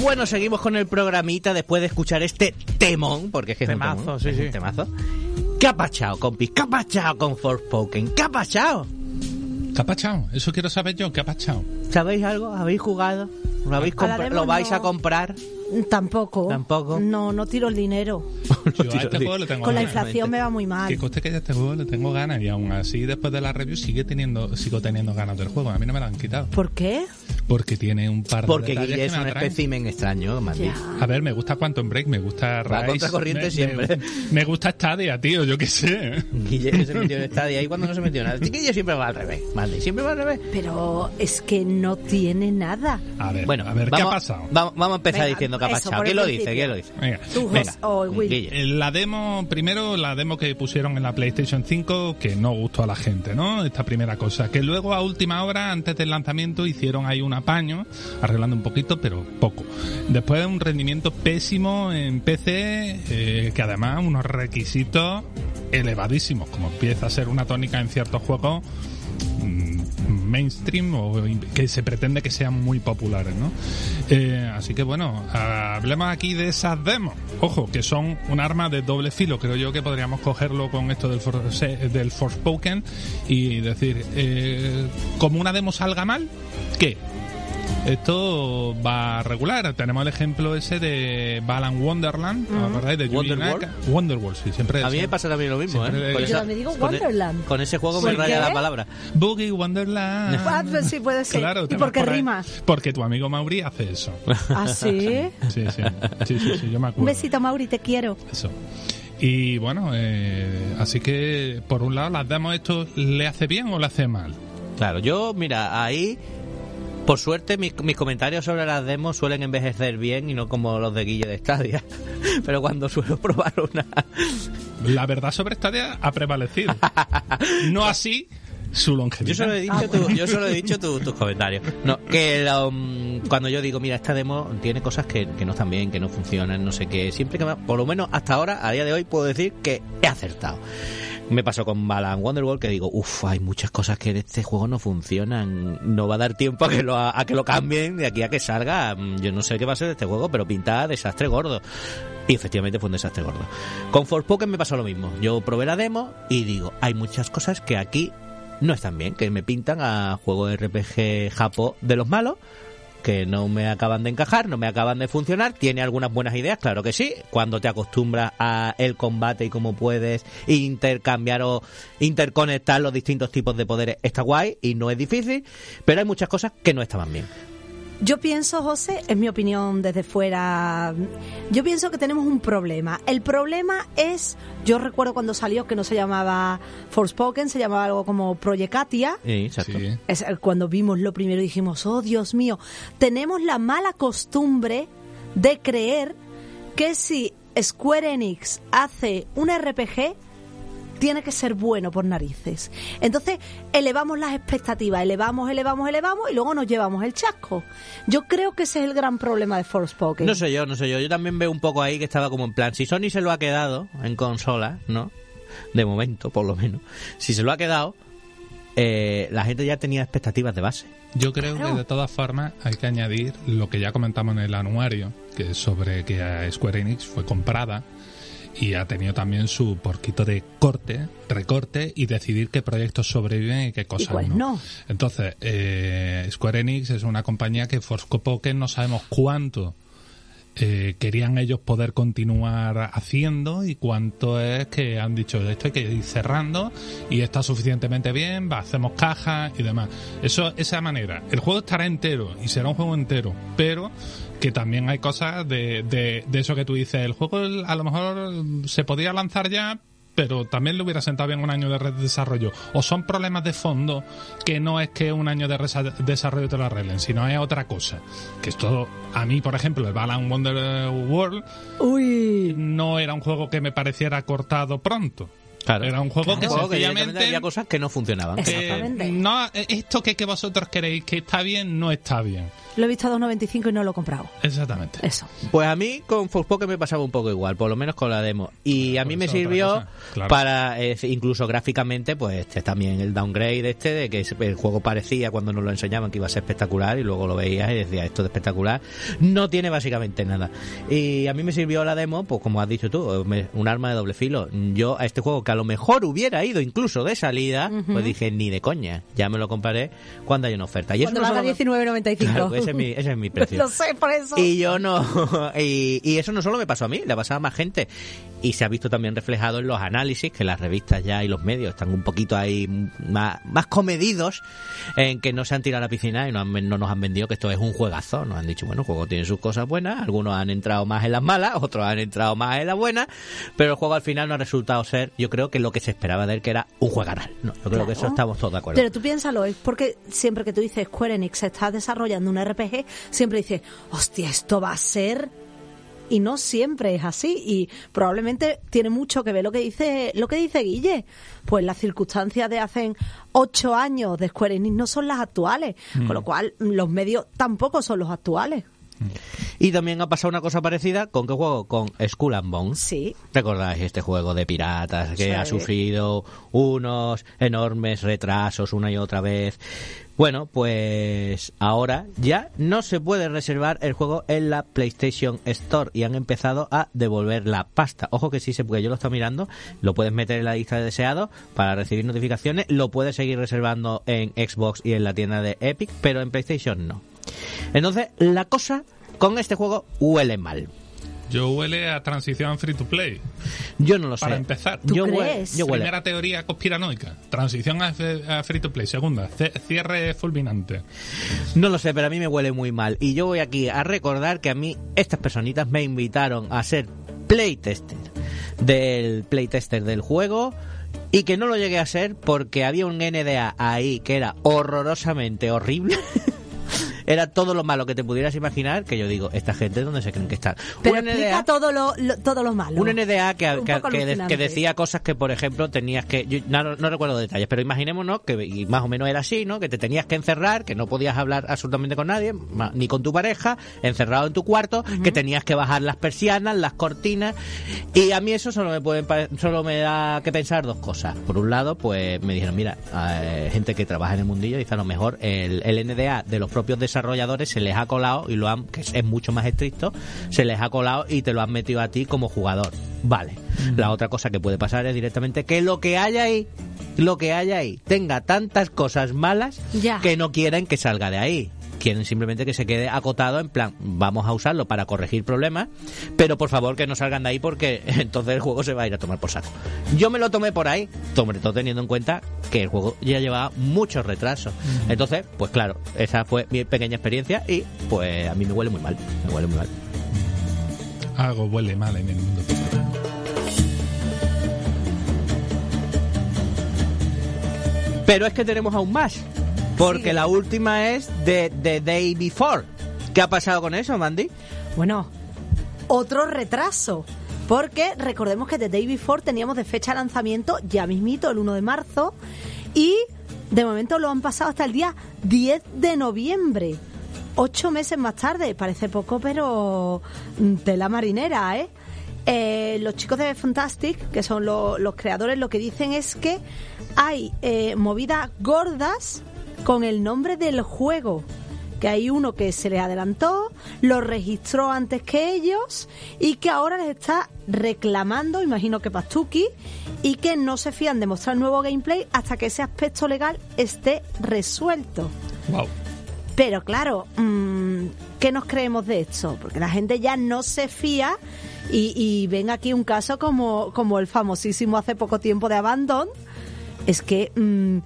Bueno, seguimos con el programita después de escuchar este temón, porque es que es un Temazo, temón, sí, es sí. un temazo. ¿Qué ha pachado, compis? ¿Qué ha pachado con Forspoken? ¿Qué ha pachado? ¿Qué ha pachado? Eso quiero saber yo. ¿Qué ha pachado? ¿Sabéis algo? ¿Habéis jugado? ¿Lo, habéis ¿Lo vais no. a comprar? Tampoco. Tampoco. No, no tiro el dinero. Yo a este juego le tengo Con la inflación me va muy mal. Que coste que ya este juego le tengo ganas y aún así después de la review sigue teniendo, sigo teniendo ganas del juego. A mí no me lo han quitado. ¿Por qué? Porque tiene un par de Porque Guille que es me un atraen. espécimen extraño, Mandy. A ver, me gusta Quantum Break, me gusta Rise. contracorriente me, siempre. Me, me gusta Stadia, tío, yo qué sé. Guille que se metió en Stadia y cuando no se metió en nada. Guille siempre va al revés, Mandy. Siempre va al revés. Pero es que no tiene nada. A ver, Bueno, a ver, vamos, ¿qué ha pasado? Vamos, vamos a empezar Venga, diciendo qué ha pasado. por ¿Quién el lo dice? ¿Quién lo dice? Venga. Tú, Venga. Jos- o Will. Guille. Eh, La demo, primero la demo que pusieron en la PlayStation 5 que no gustó a la gente, ¿no? Esta primera cosa. Que luego a última hora, antes del lanzamiento, hicieron ahí un apaño, arreglando un poquito, pero poco. Después un rendimiento pésimo en PC, eh, que además unos requisitos elevadísimos, como empieza a ser una tónica en ciertos juegos mm, mainstream o que se pretende que sean muy populares, ¿no? Eh, así que bueno, hablemos aquí de esas demos. Ojo, que son un arma de doble filo. Creo yo que podríamos cogerlo con esto del, Force, del Forspoken y decir, eh, como una demo salga mal, ¿qué? Esto va a regular. Tenemos el ejemplo ese de Balan Wonderland, ¿os acordáis? De Yuji Wonderworld. Naka? Wonderworld, sí, siempre A mí me pasa también lo mismo, Siempre ¿eh? Con Yo también digo con e- Wonderland. Con ese juego me ¿Por raya qué? la palabra. Boogie Wonderland. Ah, pues sí, puede ser. Claro, ¿Y te por qué ahí. Porque tu amigo Mauri hace eso. ¿Ah, sí? Sí, sí, sí, sí, sí, yo me acuerdo. Un besito, Mauri, te quiero. Eso. Y bueno, eh, así que por un lado, las demos esto le hace bien o le hace mal. Claro, yo, mira, ahí, por suerte, mis, mis comentarios sobre las demos suelen envejecer bien y no como los de Guille de Stadia. Pero cuando suelo probar una. La verdad sobre Stadia ha prevalecido. No así su longevidad. Yo solo he dicho, tu- yo solo he dicho tu- tus comentarios. No, que lo, mm, cuando yo digo, mira, esta demo tiene cosas que, que no están bien, que no funcionan, no sé qué. Siempre que me- por lo menos hasta ahora, a día de hoy, puedo decir que he acertado. Me pasó con Balan Wonderworld que digo, uff, hay muchas cosas que en este juego no funcionan. No va a dar tiempo a que lo, a que lo cambien de aquí a que salga. Mm, Yo no sé qué va a ser de este juego, pero pinta desastre gordo. Y efectivamente fue un desastre gordo. Con Forspoken me pasó lo mismo. Yo probé la demo y digo, hay muchas cosas que aquí no están bien, que me pintan a juego de RPG japo de los malos, que no me acaban de encajar, no me acaban de funcionar. Tiene algunas buenas ideas, claro que sí. Cuando te acostumbras a el combate y cómo puedes intercambiar o interconectar los distintos tipos de poderes, está guay y no es difícil, pero hay muchas cosas que no estaban bien. Yo pienso, José, es mi opinión desde fuera, yo pienso que tenemos un problema. El problema es, yo recuerdo cuando salió que no se llamaba Forspoken, se llamaba algo como Proyecatia. Sí. Es cuando vimos lo primero dijimos, oh Dios mío, tenemos la mala costumbre de creer que si Square Enix hace un RPG, tiene que ser bueno por narices. Entonces, elevamos las expectativas, elevamos, elevamos, elevamos y luego nos llevamos el chasco. Yo creo que ese es el gran problema de Forspoken. No sé yo, no sé yo. Yo también veo un poco ahí que estaba como en plan, si Sony se lo ha quedado en consola, ¿no? De momento, por lo menos. Si se lo ha quedado, eh, la gente ya tenía expectativas de base. Yo creo Claro. que de todas formas hay que añadir lo que ya comentamos en el anuario, que es sobre que Square Enix fue comprada y ha tenido también su porquito de corte, recorte y decidir qué proyectos sobreviven y qué cosas no. no. Entonces, eh, Square Enix es una compañía que Forspoken no sabemos cuánto eh, querían ellos poder continuar haciendo y cuánto es que han dicho esto hay que ir cerrando y está suficientemente bien, va, hacemos caja y demás. Eso, esa manera. El juego estará entero y será un juego entero, pero que también hay cosas de, de, de eso que tú dices. El juego a lo mejor se podía lanzar ya, pero también le hubiera sentado bien un año de red de desarrollo. O son problemas de fondo que no es que un año de desarrollo te lo arreglen, sino es otra cosa. Que esto, a mí, por ejemplo, el Balan Wonder World Uy. no era un juego que me pareciera cortado pronto. Era un juego que sencillamente... había cosas que no funcionaban. Eh, Exactamente. no, eh, esto que, que vosotros queréis que está bien, no está bien. Lo he visto a 2.95 y no lo he comprado. Exactamente. Eso. Pues a mí con Forspoken me pasaba un poco igual, por lo menos con la demo. Y a Pues mí me eso es otra sirvió claro. para, eh, incluso gráficamente, pues este, también el downgrade este, de que el juego parecía cuando nos lo enseñaban que iba a ser espectacular y luego lo veías y decías esto de espectacular. No tiene básicamente nada. Y a mí me sirvió la demo, pues como has dicho tú, me- un arma de doble filo. Yo a este juego que a lo mejor hubiera ido incluso de salida, pues dije ni de coña, ya me lo compraré cuando haya una oferta. Y eso Cuando no valga solo me- 19.95. Claro, pues ese es mi, ese es mi precio. Lo sé, por eso. Y yo no. Y, y eso no solo me pasó a mí, le ha pasado a más gente. Y se ha visto también reflejado en los análisis, que las revistas ya y los medios están un poquito ahí más, más comedidos en que no se han tirado a la piscina y no, han- no nos han vendido que esto es un juegazo. Nos han dicho, bueno, el juego tiene sus cosas buenas, algunos han entrado más en las malas, otros han entrado más en las buenas, pero el juego al final no ha resultado ser, yo creo que lo que se esperaba de él, que era un juegaral. No, yo creo que eso estamos todos de acuerdo. Pero tú piénsalo, es porque siempre que tú dices Square Enix está desarrollando un RPG, siempre dices, hostia, esto va a ser... Y no siempre es así y probablemente tiene mucho que ver lo que dice lo que dice Guille. Pues las circunstancias de hace ocho años de Square Enix no son las actuales, con lo cual los medios tampoco son los actuales. Y también ha pasado una cosa parecida con qué juego? Con Skull and Bones. Sí. ¿Recordáis este juego de piratas que Sí. ha sufrido unos enormes retrasos una y otra vez? Bueno, pues ahora ya no se puede reservar el juego en la PlayStation Store y han empezado a devolver la pasta. Ojo que sí se puede, yo lo estoy mirando, lo puedes meter en la lista de deseados para recibir notificaciones, lo puedes seguir reservando en Xbox y en la tienda de Epic, pero en PlayStation no. Entonces, la cosa con este juego huele mal. Yo huele a transición free to play. Yo no lo sé. Para empezar. ¿Tú yo hue- crees? yo huele- Primera teoría conspiranoica. Transición a, a free to play. Segunda, cierre fulminante. No lo sé, pero a mí me huele muy mal. Y yo voy aquí a recordar que a mí estas personitas me invitaron a ser playtester del playtester del juego y que no lo llegué a ser porque había un NDA ahí que era horrorosamente horrible. era todo lo malo que te pudieras imaginar que yo digo, esta gente dónde se creen que están. Pero Un explica NDA todo lo, lo- todo lo malo. un NDA que, Un que- poco que de- alucinante. que decía cosas que, por ejemplo, tenías que... yo no, no recuerdo detalles, pero imaginémonos que y más o menos era así, ¿no? Que te tenías que encerrar, que no podías hablar absolutamente con nadie, ni con tu pareja, encerrado en tu cuarto, que tenías que bajar las persianas, las cortinas, y a mí eso solo me puede, solo me da que pensar dos cosas. Por un lado, pues me dijeron, mira, eh, gente que trabaja en el mundillo dice a lo mejor el, el NDA de los propios desarrolladores se les ha colado y lo han, que es, es mucho más estricto, se les ha colado y te lo han metido a ti como jugador. Vale. La otra cosa que puede pasar es directamente que lo que haya ahí, lo que haya ahí, tenga tantas cosas malas Ya. que no quieren que salga de ahí. Quieren simplemente que se quede acotado en plan, vamos a usarlo para corregir problemas, pero por favor que no salgan de ahí porque entonces el juego se va a ir a tomar por saco. Yo me lo tomé por ahí, sobre todo teniendo en cuenta que el juego ya llevaba muchos retrasos. Entonces, pues claro, esa fue mi pequeña experiencia y pues a mí me huele muy mal, me huele muy mal. Algo huele mal en el mundo. Pero es que tenemos aún más. Porque la última es de The Day Before. ¿Qué ha pasado con eso, Mandy? Bueno, otro retraso. Porque recordemos que The Day Before teníamos de fecha de lanzamiento ya mismito, el 1 de marzo. Y de momento lo han pasado hasta el día 10 de noviembre. Ocho meses más tarde. Parece poco, pero mm, tela marinera, ¿eh? Eh, los chicos de Fantastic, que son lo- los creadores, lo que dicen es que hay eh, movidas gordas con el nombre del juego. Que hay uno que se les adelantó, lo registró antes que ellos y que ahora les está reclamando, imagino que Pastuki, y que no se fían de mostrar nuevo gameplay hasta que ese aspecto legal esté resuelto. Wow. Pero claro, mm, ¿qué nos creemos de esto? Porque la gente ya no se fía y, y ven aquí un caso como, como el famosísimo hace poco tiempo de Abandon. Es que mm,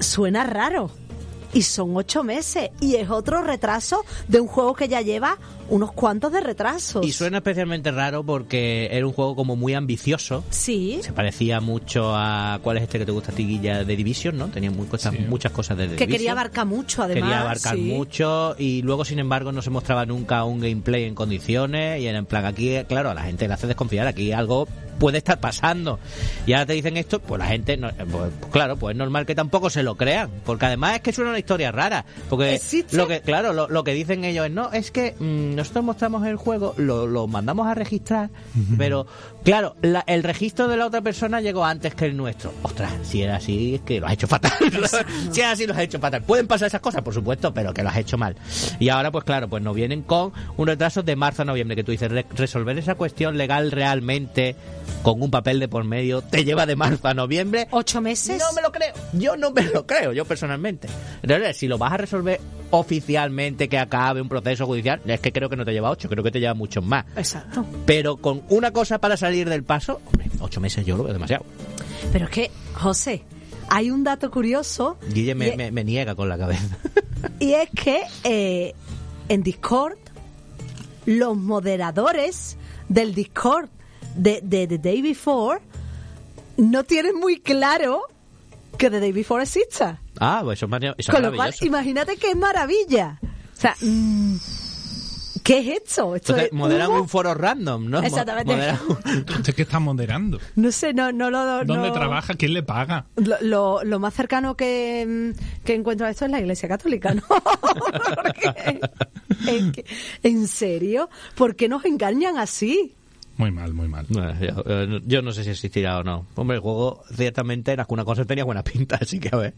suena raro. y son ocho meses. Y es otro retraso de un juego que ya lleva unos cuantos de retrasos. Y suena especialmente raro porque era un juego como muy ambicioso. Sí. Se parecía mucho a. ¿Cuál es este que te gusta a ti, Guilla? De Division, ¿no? Tenía muy cosas, Sí. muchas cosas de The Que Division. quería abarcar mucho, además. Quería abarcar sí. mucho y luego, sin embargo, no se mostraba nunca un gameplay en condiciones y era en plan aquí, claro, a la gente le hace desconfiar, aquí algo puede estar pasando. Y ahora te dicen esto, pues la gente, no, pues, claro, pues es normal que tampoco se lo crean, porque además es que suena una historia rara, porque ¿Existe? lo que, claro, lo, lo que dicen ellos es, no, es que mm, nosotros mostramos el juego, lo, lo mandamos a registrar, pero claro, la- el registro de la otra persona llegó antes que el nuestro. Ostras, si era así, es que lo has hecho fatal. si era así, lo has hecho fatal. Pueden pasar esas cosas, por supuesto, pero que lo has hecho mal. Y ahora, pues claro, pues nos vienen con un retraso de marzo a noviembre, que tú dices, re- resolver esa cuestión legal realmente con un papel de por medio te lleva de marzo a noviembre. ¿Ocho meses? No me lo creo. Yo no me lo creo, yo personalmente. Entonces, si lo vas a resolver oficialmente, que acabe un proceso judicial, es que creo que no te lleva ocho, creo que te lleva muchos más. Exacto. Pero con una cosa para salir del paso, hombre, ocho meses yo lo veo demasiado. Pero es que, José, hay un dato curioso. Guille me, y, me- me niega con la cabeza. y es que eh, en Discord, los moderadores del Discord de, de The Day Before no tienen muy claro que The Day Before exista. Ah, pues eso es, eso es Con lo cual, imagínate qué maravilla. O sea, mm, ¿qué es esto? Esto Entonces, es moderan humo. un foro random, ¿no? Exactamente. moderan un- ¿Usted qué está moderando? No sé, no, no lo... ¿Dónde no- trabaja? ¿Quién le paga? Lo, lo, lo más cercano que, mm, que encuentro a esto es la Iglesia Católica, ¿no? Porque, que- ¿En serio? ¿Por qué nos engañan así? Muy mal, muy mal. Bueno, yo, eh, yo no sé si existirá o no. Hombre, el juego ciertamente en alguna cosa tenía buena pinta, así que a ver.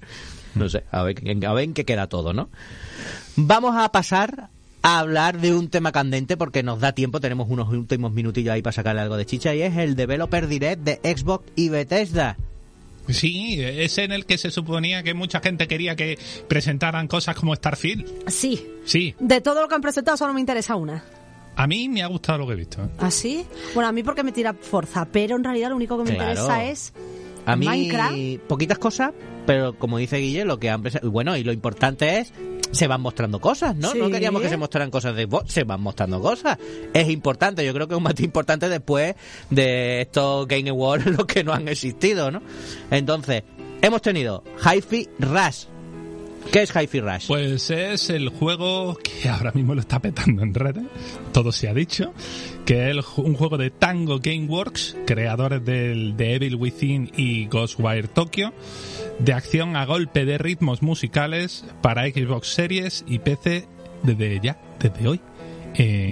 No sé, a ver, a ver en qué queda todo, ¿no? Vamos a pasar a hablar de un tema candente porque nos da tiempo, tenemos unos últimos minutillos ahí para sacarle algo de chicha y es el Developer Direct de Xbox y Bethesda. Sí, es en el que se suponía que mucha gente quería que presentaran cosas como Starfield. Sí. Sí, De todo lo que han presentado solo me interesa una. a mí me ha gustado lo que he visto. ¿eh? ¿Ah, sí? Bueno, a mí porque me tira Forza, pero en realidad lo único que me Claro. interesa es A mí, Minecraft. poquitas cosas, pero como dice Guille, lo que han Bueno, y lo importante es, se van mostrando cosas, ¿no? No queríamos que se mostraran cosas de se van mostrando cosas. Es importante, yo creo que es un más importante después de estos Game Awards, los que no han existido, ¿no? Entonces, hemos tenido Hi-Fi Rush. ¿Qué es Hi-Fi Rush? Pues es el juego que ahora mismo lo está petando en redes, todo se ha dicho, que es un juego de Tango Gameworks, creadores del de Evil Within y Ghostwire Tokyo, de acción a golpe de ritmos musicales para Xbox Series y PC desde ya, desde hoy.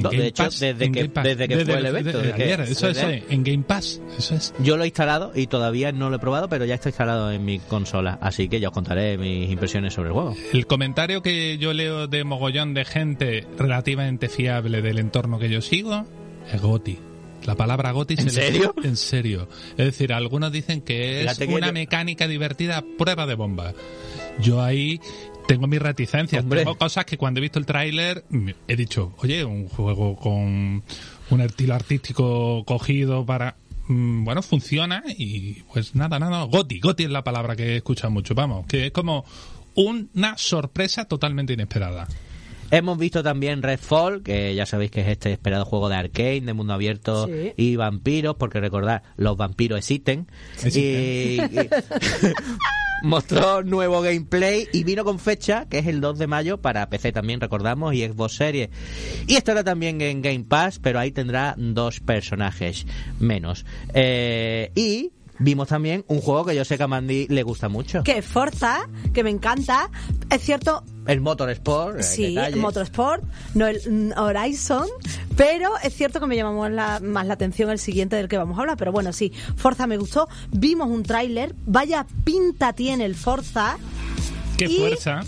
No, de hecho, Pass, desde que- Pass. desde que fue el evento, desde que- eso es, en Game Pass, eso es. Yo lo he instalado y todavía no lo he probado, pero ya está instalado en mi consola, así que ya os contaré mis impresiones sobre el juego. El comentario que yo leo de mogollón de gente relativamente fiable del entorno que yo sigo es Goti. La palabra Goti ¿En se le- serio? En serio. Es decir, algunos dicen que es Fíjate una mecánica divertida prueba de bomba. Yo ahí tengo mis reticencias. Hombre. Tengo cosas que cuando he visto el tráiler he dicho, oye, un juego con un estilo artístico cogido para... mm, Bueno, funciona y pues nada, nada. Goti, Goti es la palabra que he escuchado mucho. Vamos, que es como una sorpresa totalmente inesperada. Hemos visto también Redfall, que ya sabéis que es este esperado juego de arcade, de mundo abierto Sí. y vampiros, porque recordad, los vampiros existen. Y, y- mostró nuevo gameplay y vino con fecha, que es el 2 de mayo, para PC también, recordamos, y Xbox Series. Y estará también en Game Pass, pero ahí tendrá dos personajes menos. Eh, y vimos también un juego que yo sé que a Mandy le gusta mucho. que es Forza, que me encanta. Es cierto, El Motorsport. eh, Sí, detalles. Motorsport, no el mm, Horizon, pero es cierto que me llamó más la, más la atención el siguiente del que vamos a hablar, pero bueno, sí, Forza me gustó, vimos un tráiler, vaya pinta tiene el Forza, ¡Qué Y- fuerza!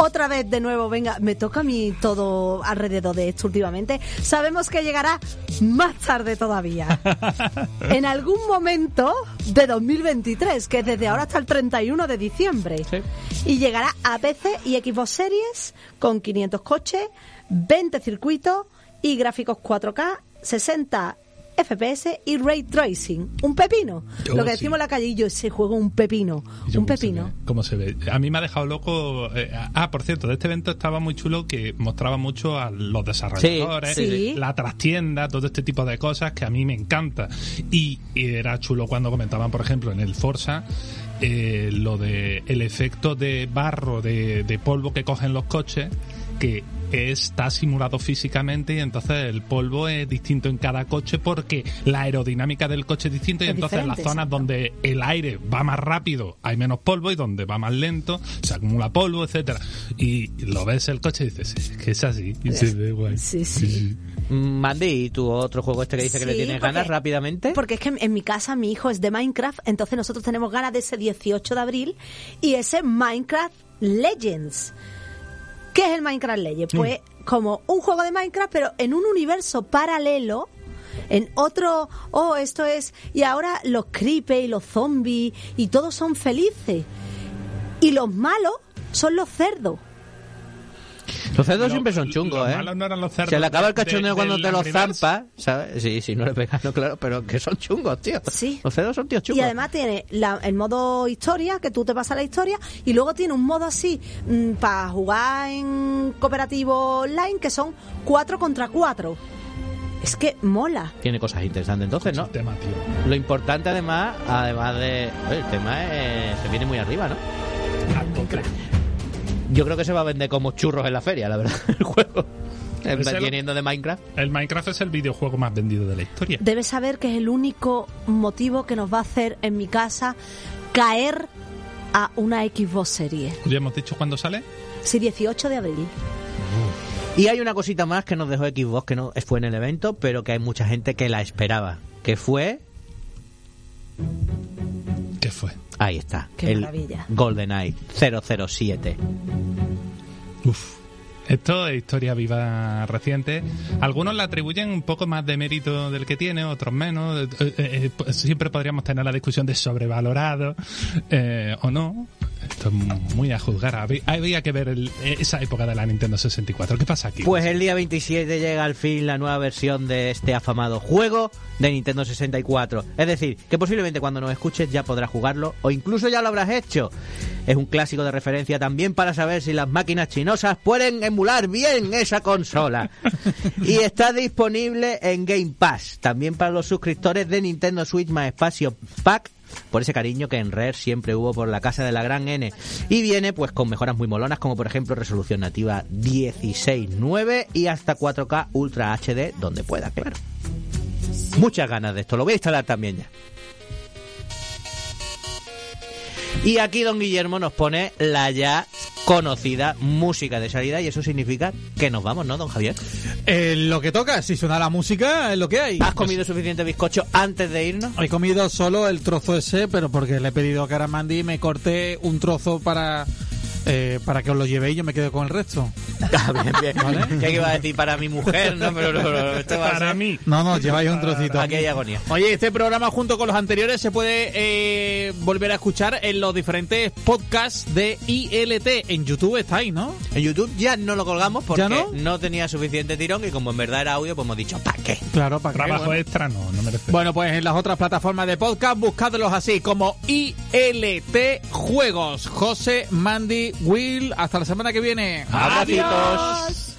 Otra vez de nuevo, venga, me toca a mí todo alrededor de esto últimamente, sabemos que llegará más tarde todavía, en algún momento de 2023, que es desde ahora hasta el 31 de diciembre. Sí. Y llegará a PC y Xbox Series con 500 coches, 20 circuitos y gráficos 4K, 60 FPS y Ray Tracing. Un pepino. Oh, Lo que sí. decimos en la calle, y yo ese juego un pepino. Yo, un ¿cómo se pepino. ¿Cómo se ve? A mí me ha dejado loco. eh, ah, por cierto, de este evento estaba muy chulo que mostraba mucho a los desarrolladores, Sí, sí. la trastienda, todo este tipo de cosas que a mí me encanta. Y, y era chulo cuando comentaban, por ejemplo, en el Forza. eh, lo de el efecto de barro, de, de polvo que cogen los coches, que está simulado físicamente y entonces el polvo es distinto en cada coche porque la aerodinámica del coche es distinta y Es entonces en las zonas exacto. donde el aire va más rápido hay menos polvo y donde va más lento se acumula polvo, etcétera Y lo ves el coche y dices, es que es así y se ve guay. Sí, sí. Mandy, ¿y tu otro juego este que dice que le Sí, tienes porque- ganas rápidamente? Porque es que en mi casa mi hijo es de Minecraft, entonces nosotros tenemos ganas de ese 18 de abril y ese Minecraft Legends. ¿Qué es el Minecraft Legends? Pues como un juego de Minecraft, pero en un universo paralelo, en otro, oh, esto es, y ahora los creepers y los zombies y todos son felices. Y los malos son los cerdos. Los cerdos Lo- siempre son chungos, ¿eh? malos no eran los cerdos Se le acaba el de- cachondeo de- cuando te los zampas, ¿sabes? Sí, sí, no le pegas, no, claro, pero que son chungos, tío. Sí. Los cerdos son tíos chungos. Y además tiene la- el modo historia, que tú te pasas la historia, y luego tiene un modo así para jugar en cooperativo online, que son 4 contra 4. Es que mola. Tiene cosas interesantes, entonces, ¿no? El tema, tío. Lo importante además, además de... oye, el tema es, se viene muy arriba, ¿no? Yo creo que se va a vender como churros en la feria, la verdad, el juego. Lo- Viniendo de Minecraft. El Minecraft es el videojuego más vendido de la historia. Debes saber que es el único motivo que nos va a hacer en mi casa caer a una Xbox Series. ¿Ya hemos dicho cuándo sale? Sí, 18 de abril. Y hay una cosita más que nos dejó Xbox que no fue en el evento, pero que hay mucha gente que la esperaba. Que fue... ¿Qué fue? Ahí está. Qué el maravilla. GoldenEye 007. Uf. Esto es historia viva reciente. Algunos le atribuyen un poco más de mérito del que tiene, otros menos. Eh, eh, eh, pues siempre podríamos tener la discusión de sobrevalorado eh, o no. Esto es muy a juzgar. Había, que ver el- esa época de la Nintendo 64. ¿Qué pasa aquí? Pues el día 27 llega al fin la nueva versión de este afamado juego de Nintendo 64. Es decir, que posiblemente cuando nos escuches ya podrás jugarlo o incluso ya lo habrás hecho. Es un clásico de referencia también para saber si las máquinas chinosas pueden emular bien esa consola. y está disponible en Game Pass, también para los suscriptores de Nintendo Switch más Espacio Pack por ese cariño que en Rare siempre hubo por la casa de la gran N. Y viene pues con mejoras muy molonas como por ejemplo resolución nativa 16.9 y hasta 4K Ultra HD donde pueda, claro. Muchas ganas de esto, lo voy a instalar también ya. Y aquí don Guillermo nos pone la ya conocida música de salida y eso significa que nos vamos, ¿no, don Javier? Eh, lo que toca, si suena la música, es lo que hay. ¿Has comido suficiente bizcocho antes de irnos? He comido solo el trozo ese, pero porque le he pedido a Caramandi me corté un trozo para eh, para que os lo llevéis y yo me quedo con el resto. Ah, bien, bien. ¿Vale? Que iba a decir para mi mujer, ¿no? Pero no, no, esto va a Para ser- mí. No, no, lleváis un trocito. Aquí hay agonía. Oye, este programa junto con los anteriores se puede eh, volver a escuchar en los diferentes podcasts de ILT. En YouTube estáis, ¿no? En YouTube ya no lo colgamos porque ¿Ya no? no? tenía suficiente tirón y como en verdad era audio, pues hemos dicho, ¿para qué? Claro, para qué, Trabajo bueno. extra no, no merece. Bueno, pues en las otras plataformas de podcast, buscadlos así como ILT Juegos. José, Mandy, Will, hasta la semana que viene. Abracitos.